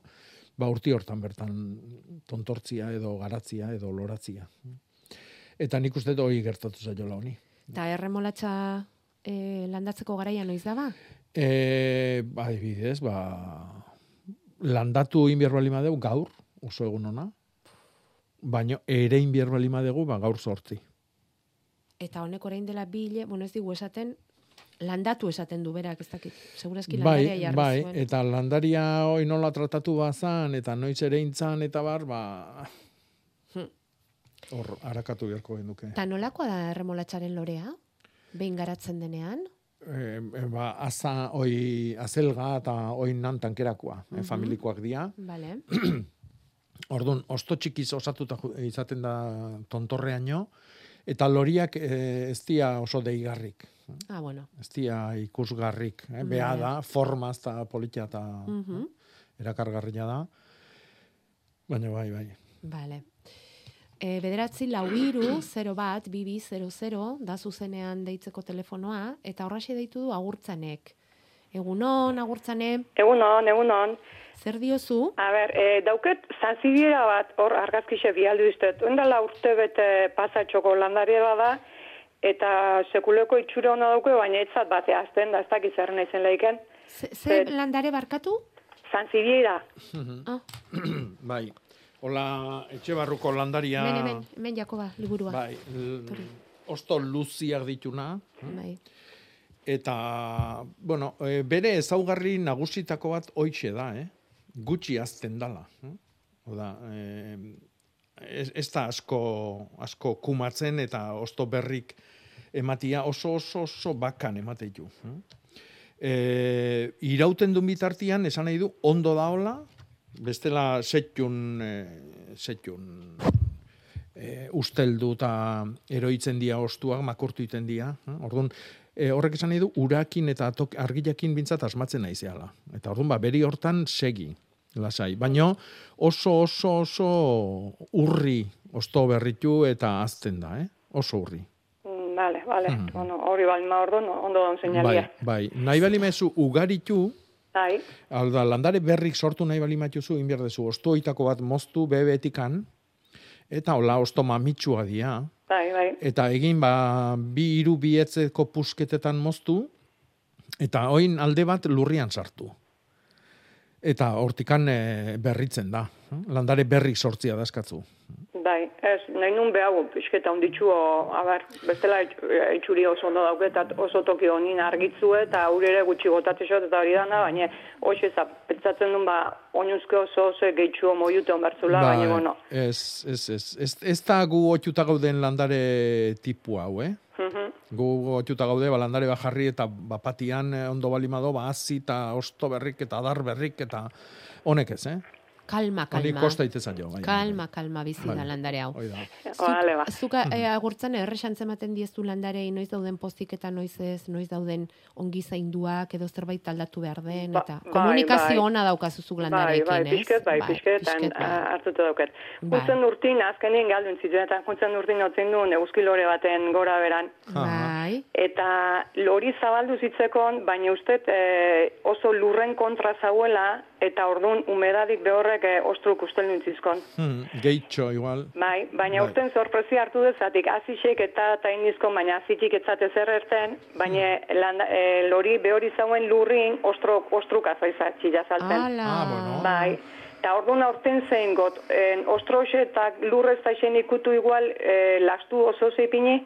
ba urti hortan bertan tontortzia edo garatzia edo loratzia. Eta nik uste hori gertatu zaiola honi. Eta erremolatxa e, landatzeko garaia noiz da ba? E, adibidez, ba, landatu inbier bali madeu gaur, oso egun ona, baino ere inbier bali madegu ba, gaur sortzi. Eta honek orain dela bi hile, bueno ez digu esaten, landatu esaten du berak, ez dakit. Segurazki Bai, landaria jarri bai, zuen. eta landaria hoi nola tratatu bazan, eta noiz ere intzan, eta bar, ba, Hmm. hor, harakatu beharko genuke. Eta nolakoa da erremolatxaren lorea? Behin garatzen denean? E, e, ba, aza, oi, azelga eta oin nan tankerakoa, Mhm. eh, familikoak dira. Bale. Orduan, osto txikiz osatuta izaten da tontorreaino, eta loriak e, ez dira oso deigarrik. Ah, bueno. Ez dira ikusgarrik. Eh? Bai. Beha da, formaz eta politia eta Mhm. erakargarria da. Baina bai, bai. Bale. E, bederatzi lau iru, 0 bat, bibi, 00, da zuzenean deitzeko telefonoa, eta horraxe deitu du agurtzanek. Egunon, agurtzane, Egunon, egunon. zer diozu? A ber, e, dauket zanzibiera bat hor argazkixe bialdu iztet. Ondala urte bete pasatxoko landaria da, eta sekuleko itxura hona dauke, baina etzat batea azten, da ez dakiz zer naizen leiken. Ze, ze landare barkatu? Zanzibiera. Ah. bai. Hola, etxe barruko landaria... Hemen, hemen, hemen Jakoba, liburua. Bai, l- osto luziak dituna. Bai. Eta, bueno, e, bere ezaugarri nagusitako bat hoixe da, eh? Gutxi azten dala. Eh? Oda, e, ez, ez da asko, asko kumatzen eta osto berrik ematia oso oso oso bakan emateitu. Eh? E, irauten duen bitartian, esan nahi du, ondo daola, bestela setjun, e, setjun e, usteldu eta eroitzen dia ostuak, makurtu iten dia. Eh? Orduan, e, horrek esan nahi du, urakin eta atok, argilakin bintzat asmatzen naizeala. Eta orduan, ba, beri hortan segi, lasai. Baina oso, oso, oso urri osto berritu eta azten da, eh? Oso urri. Mm, Vale, vale. Mhm. Bueno, hori balma orduan, ondo don Bai, seinalia. bai. Nahi bali mezu ugaritu, Bai. hau da, landare berrik sortu nahi bali matuzu, inberdezu, ostoitako bat moztu bebetikan, eta hola osto mamitsua dia, Bai, bai. eta egin ba bi hiru bietzeko pusketetan moztu eta oin alde bat lurrian sartu. Eta hortikan eh, berritzen da. Landare berrik sortzia da eskatzu. Bai, ez, nahi nun behagu, pixketa onditxu, a ber, bestela itx- itxuri oso ondo dauke, eta oso toki honin argitzu eta huri ere gutxi botatxot eta hori dana, baina hoxe za, pentsatzen dun ba, oinuzke oso oso gehitxu moiute onbertzula, baina, bueno, ez, ez, ez, ez, ez da gu otxuta gauden landare tipu hau, eh? mhm, Gu otxuta gaude, ba, landare bajarri eta bapatian eh, ondo balimado, ba, hazi eta osto berrik eta adar berrik eta honek ez, eh? Kalma, kalma. kosta itezen jo. Bai. Kalma, kalma bizi da Bai. landare hau. Hoi da. Vale, ba. Zuka eh, agurtzan erresantzen ematen diezu landarei noiz dauden pozik eta noiz ez, noiz dauden ongi zainduak edo zerbait aldatu behar den, Ba- eta bai, komunikazio bai. ona daukazu zuk bai, landarekin, bai, pixket, bai, pixket, pixket, eta bai. hartuta dauket. Bai. Juntzen urtin, azkenien galduen zituen, eta juntzen urtin otzen duen euskilore baten gora beran. Bai. Eta lori zabaldu zitzekon, baina ustet e, oso lurren kontra zauela, eta ordun umedadik behorrek e, ostruk ustel nintzizkon. Hmm, gehitxo, igual. Bai, baina Bai. urten sorpresi hartu dezatik, azisek eta tainizko, baina azitik etzate zer erten, baina landa, e, lori behori zauen lurrin ostruk, ostruk azaizatzi jazalten. Ala. Ah, bueno. Bai, eta orduan aurten zein got, en, ostroxe eta lurrez taixen ikutu igual e, lastu oso zeipini?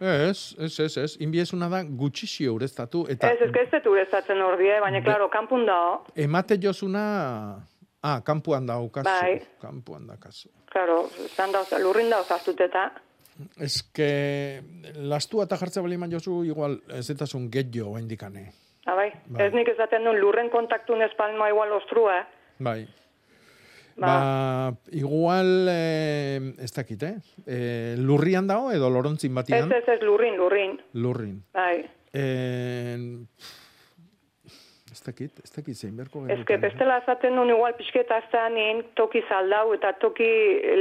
Ez, ez, ez, ez. Inbiezuna da gutxixio ureztatu eta Ez, ez, ez dut ureztatzen ordie, baina, klaro, kanpun dao, emate jozuna... Ah, kanpuan da kasu. Bai. Kanpuan da kasu. klaro, zan da, lurrin da osartut eta, Ez que lastua eta jartza bali man jozu, igual ez etasun getjo indikane. ah, bai. Bai. ez nik esaten duen lurren kontaktun espalma igual ostrua, eh? Bai. Ba, igual, eh, ez dakit, eh? eh? Lurrian dago edo lorontzin Ez, batian? ez, ez, lurrin, lurrin. Lurrin. Bai. Eh, ez dakit, ez dakit zein berko Ez que bestela azaten nun igual pixketa azteanin toki zaldau eta toki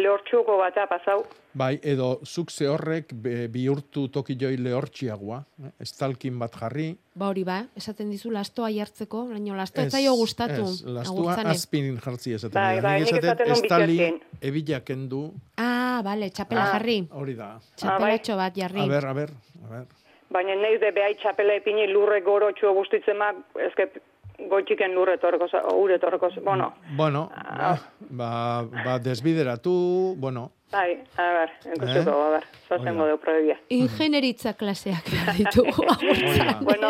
lehortxuko batea pasau. Bai, edo zuk ze horrek bihurtu toki joi lehortxiagoa, eh? estalkin bat jarri. Ba hori ba, esaten dizu lastoa jartzeko, baina lastoa ez Ez, zaio gustatu. Ez, lastua agurtzane. azpin jartzi esaten. Bai, bai, Nik esaten estali ebila kendu, Ah, bale, txapela Ah. jarri. hori da. Txapelatxo bat jarri. A ber, a ber, a ber. Baina nahi de behai txapela ipini lurre gorotxo bustitzen mak, ezke goitxiken lurre torreko, ure torreko, bueno, Bueno, Ah. ba, ba, ba desbideratu, bueno, bai, a ber, enkusiko, Eh? a ber, zozengo deu probia. Ingenieritza klaseak behar ditugu. bueno,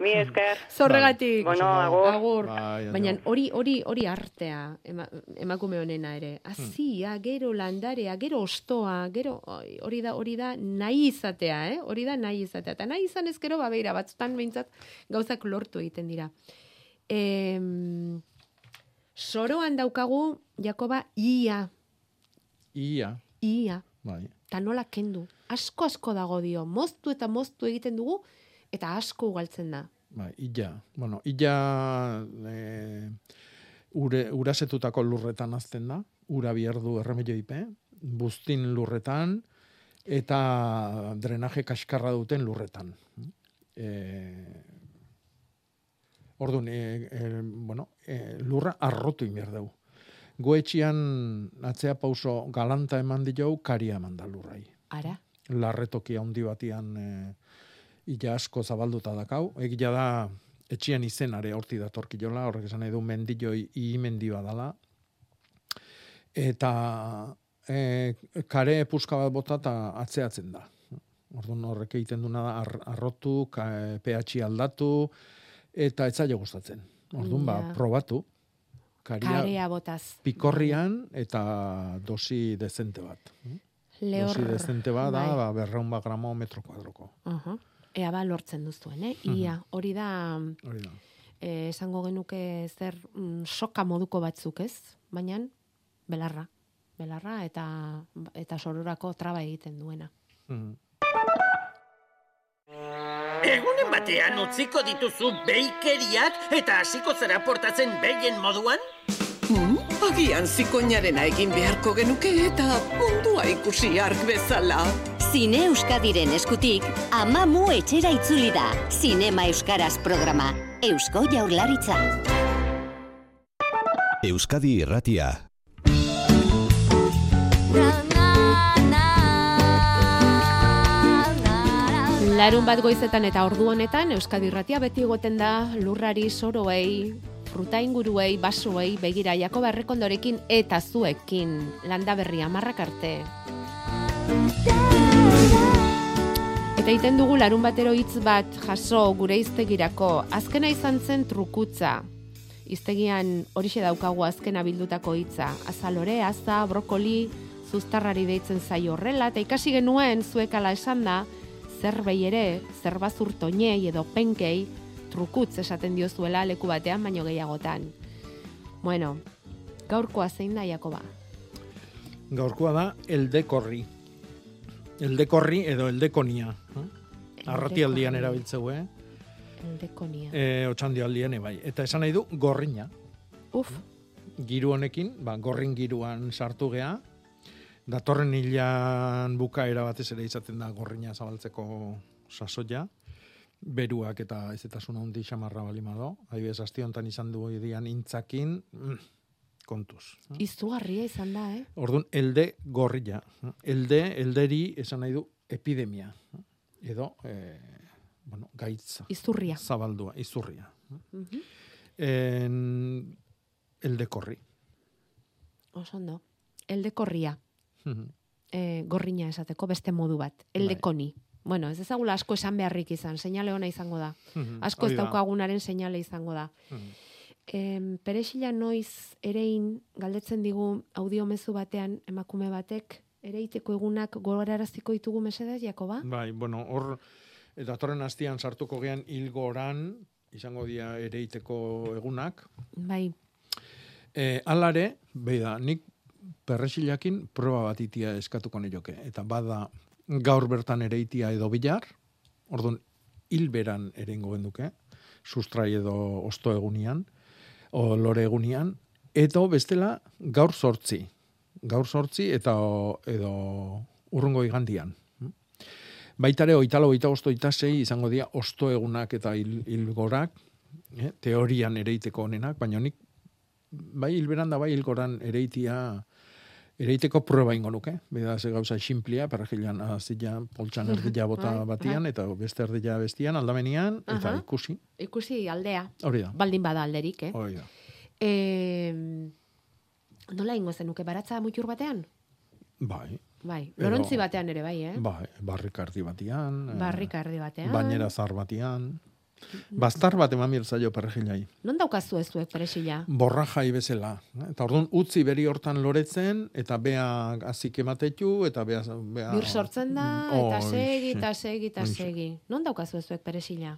mi esker. Zorregatik. Bueno, agur. Agur. Bai, Baina hori hori hori artea ema, emakume honena ere. Hmm. Azia, gero landarea, gero ostoa, gero hori da hori da nahi izatea, eh? Hori da nahi izatea. Eta nahi izan ez gero ba beira batzutan behintzat gauzak lortu egiten dira. Em, soroan daukagu Jakoba ia, ia, ia, bai. eta nola kendu. Asko asko dago dio. Moztu eta moztu egiten dugu eta asko ugaltzen da. Bai, illa. Bueno, illa e, ure, urasetutako lurretan azten da, ura bierdu erremedioipe, buztin lurretan, eta drenaje kaskarra duten lurretan. E, Orduan, e, e, bueno, e, lurra arrotu inbier dugu. Goetxian atzea pauso galanta eman dio, karia eman da lurrai. Ara? larretoki handi batian e, ila asko zabalduta dakau. Egia da, etxian izenare horti datorkiola, horrek esan nahi du mendioi imendi badala. Eta e, kare puska bat bota eta atzeatzen da. Orduan horrek egiten duna da ar, arrotu, ka, pH aldatu, eta ez zailo gustatzen. Orduan ba, probatu. Karia, Karea botaz. pikorrian eta dosi dezente bat. Lehor. Dosi dezente bat da, bai. ba, berreun bat gramo metro kuadroko. Aha. Ea ba lortzen duzuen, eh? Ia, hori da, Hori da. eh, esango genuke zer mm, soka moduko batzuk, ez? Baina belarra. Belarra eta eta sororako traba egiten duena. Mhm. Egunen batean utziko dituzu beikeriak eta hasiko zara portatzen behien moduan? Hmm? Agian zikoinarena egin beharko genuke eta mundua ikusi ark bezala. Zine Euskadiren eskutik, amamu etxera itzuli da. Zinema Euskaraz programa. Eusko Jaurlaritza. Euskadi Irratia. Larun bat goizetan eta ordu honetan Euskadi Irratia beti egoten da lurrari soroei, fruta inguruei, basoei, begira Jakoba Errekondorekin eta zuekin landa berria marrak arte. Eta egiten dugu larun batero hitz bat jaso gure iztegirako. Azkena izan zen trukutza. Iztegian horixe daukagu azkena bildutako hitza. Azalore, aza, brokoli, zuztarrari deitzen zaio horrela, eta ikasi genuen zuekala esan da, zerbei ere, zerbazur toinei edo penkei, trukutz esaten diozuela leku batean baino gehiagotan. Bueno, gaurkoa zein da, Jakoba? Gaurkoa da eldekorri. Eldekorri edo eldekonia. eh? Arratialdian erabiltzeu, eh? Eldekonia. E, otxandialdian, bai. Eta esan nahi du gorrina. Uf. Giru honekin, ba, gorrin giruan sartu gea. Datorren hilan bukaera batez ere izaten da gorrina zabaltzeko sasoia. Beruak eta ez eta zuna hundi xamarra balimado. Adibidez, asti honetan izan du dian intzakin, mm, kontuz. Izugarria izan da, eh? Orduan, elde gorrila. Elde, elderi esan nahi du epidemia. Edo, e, bueno, gaitza. Izurria. Zabaldua, izurria. Mhm. En, elde korri. Oso ondo. Eldekorria. E, gorrina esateko beste modu bat. Bai. Eldekoni. Bueno, ez ezagula asko esan beharrik izan, seinale ona izango da. Mhm, Asko ez daukagunaren seinale izango da. Mhm. Em, perexila noiz erein galdetzen digu audiomezu batean emakume batek ereiteko egunak gogoraraziko ditugu mesedez, Jakoba? Bai, bueno, hor, eh, datorren hastian sartuko gean hilgoran, izango dira ereiteko egunak. Bai. E, alare, beida, nik perresilakin proba bat itia eskatuko nioke. Eta bada gaur bertan ere itia edo bilar, orduan hilberan ere ingo genduke, sustrai edo osto egunian, o lore egunian, edo bestela gaur sortzi. Gaur sortzi eta o- edo urrungo igandian. Baitare, oitalo, oita osto, oita izango dira osto egunak eta hil, hilgorak, eh, teorian ereiteko honenak, baina nik bai hilberan da bai hilgoran ereitia ereiteko proba ingo nuke. Beda ze gauza simplia, parajilan azila poltsan erdila bota Bai, batian, bai. eta beste erdila bestian, aldamenian, eta Aha. ikusi. Ikusi aldea. Hori da. Baldin bada alderik, eh? Hori da. E, nola ingo zenuke, baratza mutur batean? Bai. Bai, lorontzi batean ere bai, eh? Bai, barrikardi batian. eh, Barrikardi batean. Bainera zar batian. Bastar bat eman zaio perrejilai. Non daukazu ez zuek peresila? Borra jai bezala. Eta orduan utzi beri hortan loretzen, eta bea azik ematetu, eta bea... bea Bir sortzen da, Mm, eta segi, eta segi, eta segi. Non daukazu ez zuek peresila?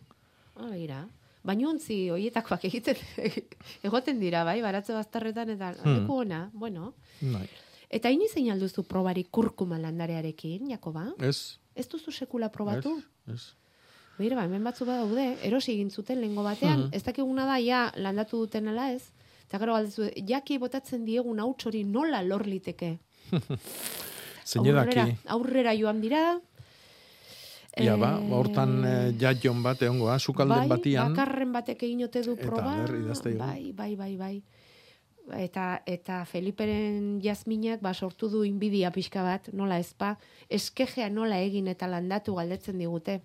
Ah, begira. Bainuntzi hoietakoak egiten egoten dira, bai, baratze bazterretan eta Hmm. leku ona, bueno. Bai. Eta inoiz zein alduzu probarik kurkuma landarearekin, Jakoba? Ez, Ez duzu sekula probatu? ez. Begira, ba, hemen batzu badaude, erosi egin zuten lehengo batean, Mhm. ez dakiguna da, ja, landatu duten ala ez, eta gero galdezu, jaki botatzen diegun hauts hori nola lor liteke? Aurrera, aurrera joan dira, Ia ba, Eh, hortan eh, jaion bat egongo, ah, sukalden bai, batian. bakarren batek egin ote du Eta proba. digu. bai, bai, bai, bai. Eta, eta Feliperen jazminak ba, sortu du inbidia pixka bat, nola ezpa, eskejea nola egin eta landatu galdetzen digute.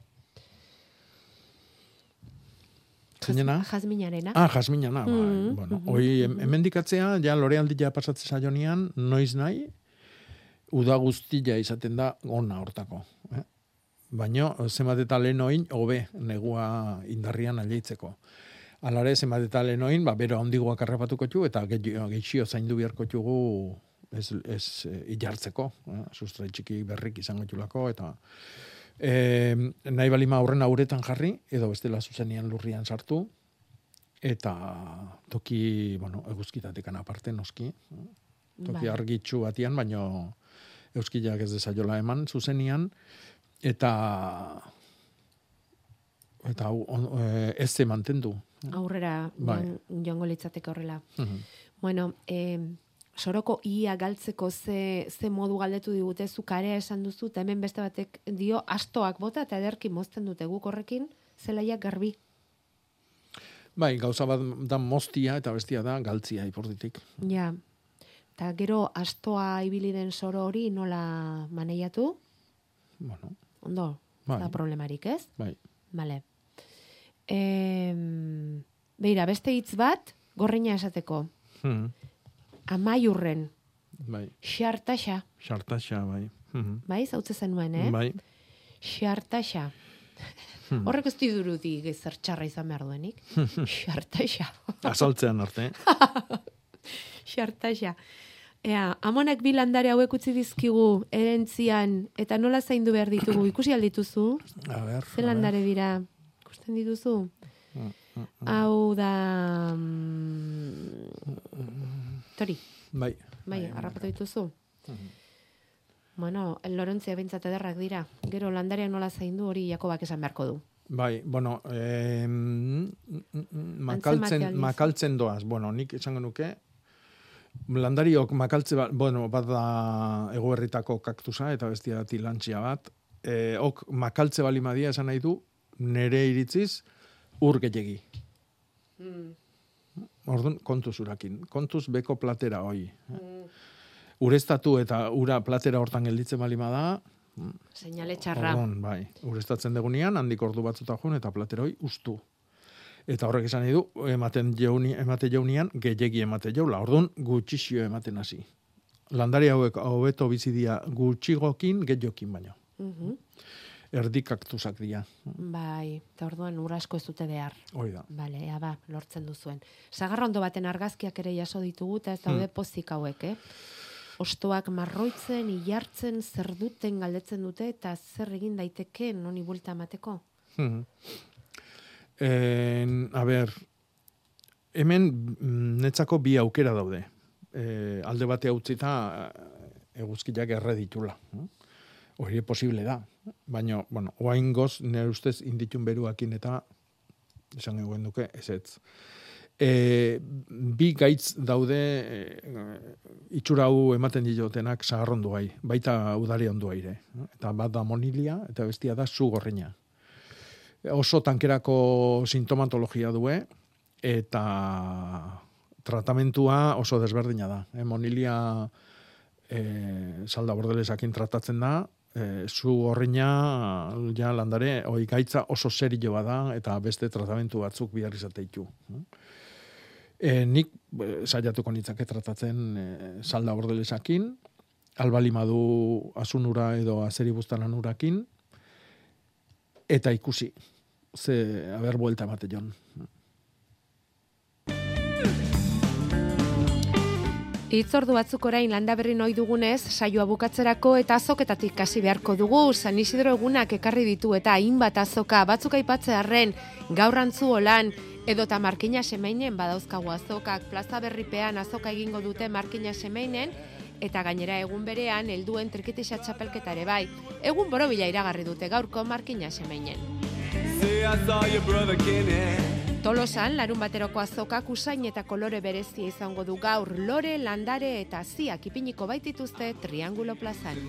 Zeinena? Jazminarena. Ah, jasminana, bai. Mhm, Bueno, mhm, hoi hemendikatzea, ja lorealdia pasatzen saionian, noiz nahi, uda guztia izaten da ona hortako. Eh? Baina, zenbat eta lehen oin, hobe, negua indarrian aleitzeko. Alare, zenbat eta lehen oin, ba, bero handigoak arrapatuko txu, eta gehixio zaindu beharko txugu ez, ez eh, ilartzeko. Eh? Sustrai txiki berrik izango txulako, eta e, nahi balima aurren auretan jarri, edo bestela zuzenian lurrian sartu, eta toki, bueno, eguzkitatekan aparte noski, toki Bai. argitxu batian, baino euskilak ez dezaiola eman zuzenian, eta eta on, e, ez ze mantendu. Aurrera Bai. joan- joango litzateke horrela. Mhm. Bueno, eh, soroko ia galtzeko ze, ze modu galdetu digute, zu karea esan duzu, eta hemen beste batek dio astoak bota eta ederki mozten dute guk horrekin, zelaiak garbi. Bai, gauza bat da mostia eta bestia da galtzia iporditik. Ja, eta gero astoa ibili den soro hori nola maneiatu? Bueno, Ondo, Bai. da problemarik, ez? bai. Vale. Em, beira, beste hitz bat, gorreina esateko. Hmm. Amaiurren, Bai. xartaxa, Sartaxa, bai. Mhm. bai, zautze zenuen, eh? Bai. Xartaxa. Hmm. Horrek ez didurutik ezer txarra izan behar duenik. Xartaxa. Azaltzean arte. Xartaxa. Ea, amonak bi landare hauek utzi dizkigu erentzian, eta nola zaindu behar ditugu, ikusi aldituzu? A ber. Ze landare dira? Ikusten dituzu? Hau da... mm, Tori, Bai. bai, harrapatu dituzu? Bueno, Lorentzia bintzat ederrak dira. Gero landareak nola zaindu hori Jakobak esan beharko du. Bai, bueno, eh, makaltzen, makaltzen doaz. Bueno, nik esango nuke, landariok makaltze bat, bueno, bat da egoerritako kaktusa eta bestia da tilantxia bat. Eh, ok, makaltze bali madia esan nahi du, nere iritziz, ur gehiagi. Orduan, kontuz urakin. Kontuz beko platera hoi. Ureztatu eta ura platera hortan gelditzen balima da, Seinale txarra. Orduan, bai. Urestatzen degunean, handik ordu batzuta joan eta plateroi ustu. Eta horrek esan du, ematen jauni, emate jaunian, gehiegi emate jaula. Orduan, gutxixio ematen hasi. Landari hauek hobeto bizi dira gutxigokin, gehiokin baino. Mhm. Erdi kaktusak dira. Bai, eta orduan ur asko ez dute behar. Hoi da. Bale, ea ba, lortzen duzuen. Sagarrondo baten argazkiak ere jaso ditugu, eta ez daude Hmm. pozik hauek, eh? Ostoak marroitzen, ilartzen, zer duten galdetzen dute, eta zer egin daiteke noni buelta emateko. Mhm. En, a ber, hemen mm, netzako bi aukera daude. E, alde bate utzita eh, eguzkiak erre ditula. Hori posible da. Baina, bueno, oain goz, nire ustez inditun beruakin eta esan egoen duke, ez ez. E, bi gaitz daude e, itxura hau ematen diotenak sagarrondu gai, baita udari ondu aire. Eta bat da monilia, eta bestia da zu gorreina. Oso tankerako sintomatologia due, eta tratamentua oso desberdina da. E, monilia e, salda bordelesakin tratatzen da, e, zu horreina ja landare oi gaitza oso serioa da eta beste tratamentu batzuk bihar izateitu. E, nik e, saiatuko nitzake tratatzen e, salda bordelesakin, albalimadu asunura edo azeri bustanan urakin, eta ikusi, ze, haber, buelta emate jon. Itzordu batzuk orain landa berri noi dugunez, saioa bukatzerako eta azoketatik hasi beharko dugu, San Isidro egunak ekarri ditu eta hainbat azoka batzuk aipatze harren, gaur antzu olan, edota markina semeinen badauzkagu azokak, plaza berripean azoka egingo dute markina semeinen, eta gainera egun berean helduen trikitisa txapelketa ere bai. Egun borobila iragarri dute gaurko markina semeinen. Tolosan, larun bateroko azokak usain eta kolore berezia izango du gaur, lore, landare eta ziak ipiniko baitituzte Triangulo plazan.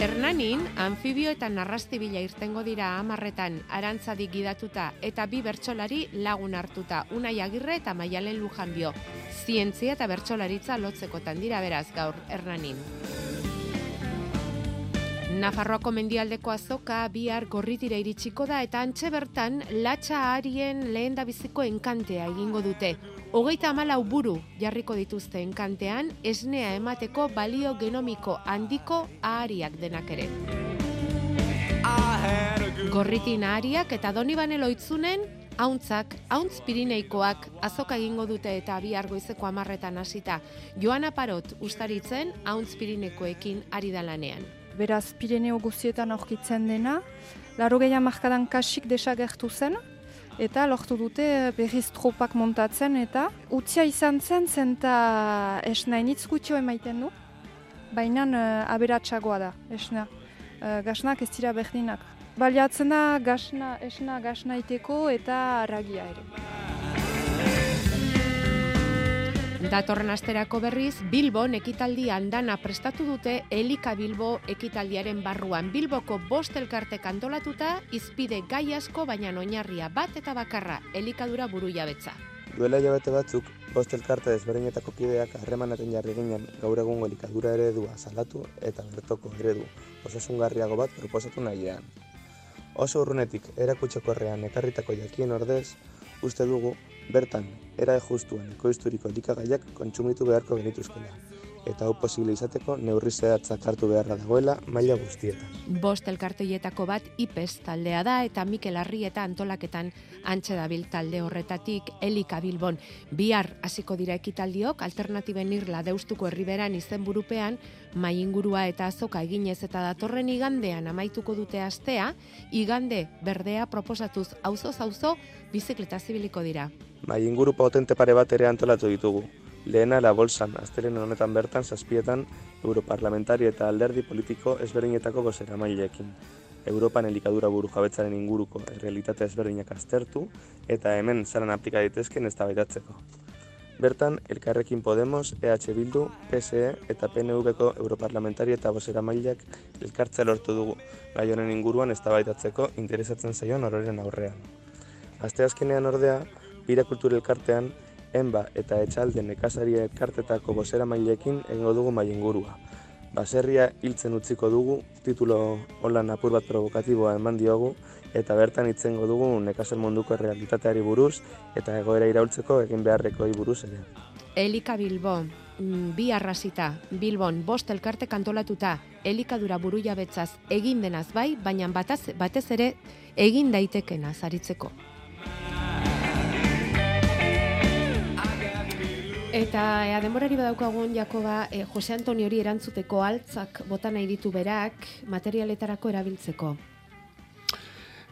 Hernanin, anfibio eta narrastibila irtengo dira amarretan arantzadik gidatuta eta bi bertsolari lagun hartuta unai agirre eta maialen lujanbio. Zientzia eta bertsolaritza lotzekotan dira beraz gaur Hernanin. Nafarroako mendialdeko azoka bihar gorritira iritsiko da eta antxe bertan latxa arien lehen biziko enkantea egingo dute. Hogeita amalau buru jarriko dituzte enkantean, esnea emateko balio genomiko handiko ahariak denak ere. Gorritin ahariak eta donibane loitzunen hauntzak, hauntz pirineikoak azoka egingo dute eta bihar goizeko amarretan hasita. Joana Parot ustaritzen hauntz pirinekoekin ari da beraz Pireneo guztietan aurkitzen dena, laro gehiago markadan kasik desagertu zen, eta lortu dute berriz tropak montatzen, eta utzia izan zen zenta esna initzkutio emaiten du, baina uh, aberatsagoa da, esna. Uh, gasnak ez dira berdinak. Baliatzen da gasna, esna gasna iteko eta ragia ere. Datorren asterako berriz, Bilbon ekitaldi andana prestatu dute Elika Bilbo ekitaldiaren barruan. Bilboko bost elkarte kantolatuta, izpide gai asko baina oinarria bat eta bakarra elikadura buru jabetza. Duela jabete batzuk, bost elkarte desberdinetako kideak harremanaten jarri ginen gaur egungo elikadura eredua salatu eta bertoko eredu osasungarriago bat proposatu nahian. Oso urrunetik erakutxekorrean ekarritako jakien ordez, uste dugu Bertan, era justuan ekoizturiko elikagaiak kontsumitu beharko genituzkela, eta hau posible izateko neurri zehatzak hartu beharra dagoela maila guztietan. Bost elkarteietako bat IPES taldea da eta Mikel Arri eta antolaketan antxe dabil talde horretatik Elika Bilbon. Bihar hasiko dira ekitaldiok alternatiben irla deustuko herriberan izenburupean mai ingurua eta azoka eginez eta datorren igandean amaituko dute astea, igande berdea proposatuz auzo auzo bizikleta zibiliko dira. Mai inguru potente pare bat ere antolatu ditugu. Lehena la bolsan, astelen honetan bertan zazpietan europarlamentari eta alderdi politiko ezberdinetako gozera mailekin. Europan elikadura buru jabetzaren inguruko realitate ezberdinak aztertu eta hemen zaran aplika daitezken ez Bertan, Elkarrekin Podemos, EH Bildu, PSE eta PNV-ko europarlamentari eta bosera mailak elkartzea lortu dugu, gai honen inguruan eztabaidatzeko interesatzen zaion ororen aurrean. Aste azkenean ordea, Bira Kultur Elkartean, Enba eta Etxalde Nekazari Elkartetako bosera mailekin egingo dugu mai ingurua. Baserria hiltzen utziko dugu, titulo holan apur bat provokatiboa eman diogu, eta bertan itzengo dugu nekazal munduko realitateari buruz eta egoera iraultzeko egin beharrekoi buruz ere. Elika Bilbo, mm, bi arrasita, Bilbon, bost elkarte kantolatuta, elikadura buru jabetzaz egin denaz bai, baina bataz, batez ere egin daitekena zaritzeko. Eta ea denborari badaukagun Jakoba e, Jose Antonio hori erantzuteko altzak bota nahi ditu berak materialetarako erabiltzeko.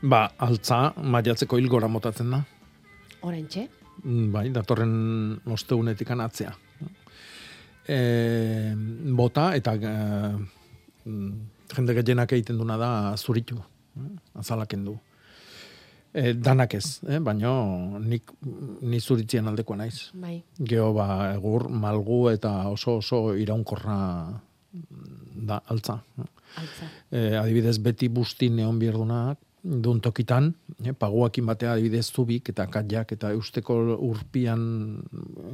Ba, altza, maiatzeko hilgora motatzen da. Oraintxe? Mm, Bai, datorren osteunetik atzea. E, bota eta e, jende gehienak egiten duna da zuritu. eh, Azalaken du. E, danak ez, eh? baina nik ni zuritzien aldekoa naiz. Bai. Geo ba egur malgu eta oso oso iraunkorra da altza. Altza. E, adibidez beti busti neon bierdunak dun tokitan, eh, paguakin batea adibidez zubik eta katjak eta eusteko urpian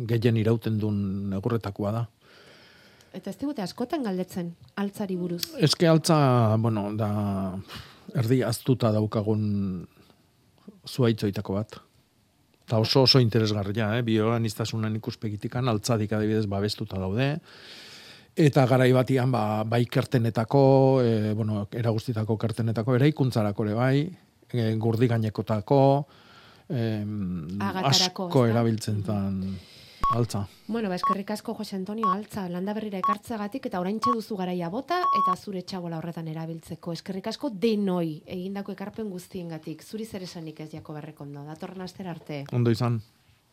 gehien irauten duen egurretakoa da. Eta ez digute askotan galdetzen, altzari buruz. Eske altza, bueno, da erdi aztuta daukagun zuaitzoitako bat. Eta oso oso interesgarria, eh? bioanistasunan ikuspegitikan, altzadik adibidez babestuta daude. Eta garai batian, ba, bai kertenetako, e, bueno, eragustitako kertenetako, eraikuntzarako ere bai, e, gurdi gainekotako, e, asko erabiltzen zen altza. Bueno, ba, eskerrik asko Jose Antonio Altza landa berrira ekartzeagatik eta oraintxe duzu garaia bota eta zure txabola horretan erabiltzeko. Eskerrik asko denoi egindako ekarpen guztiengatik. Zuri zer esanik ez jako berrekondo. Datorren astera arte. Ondo izan.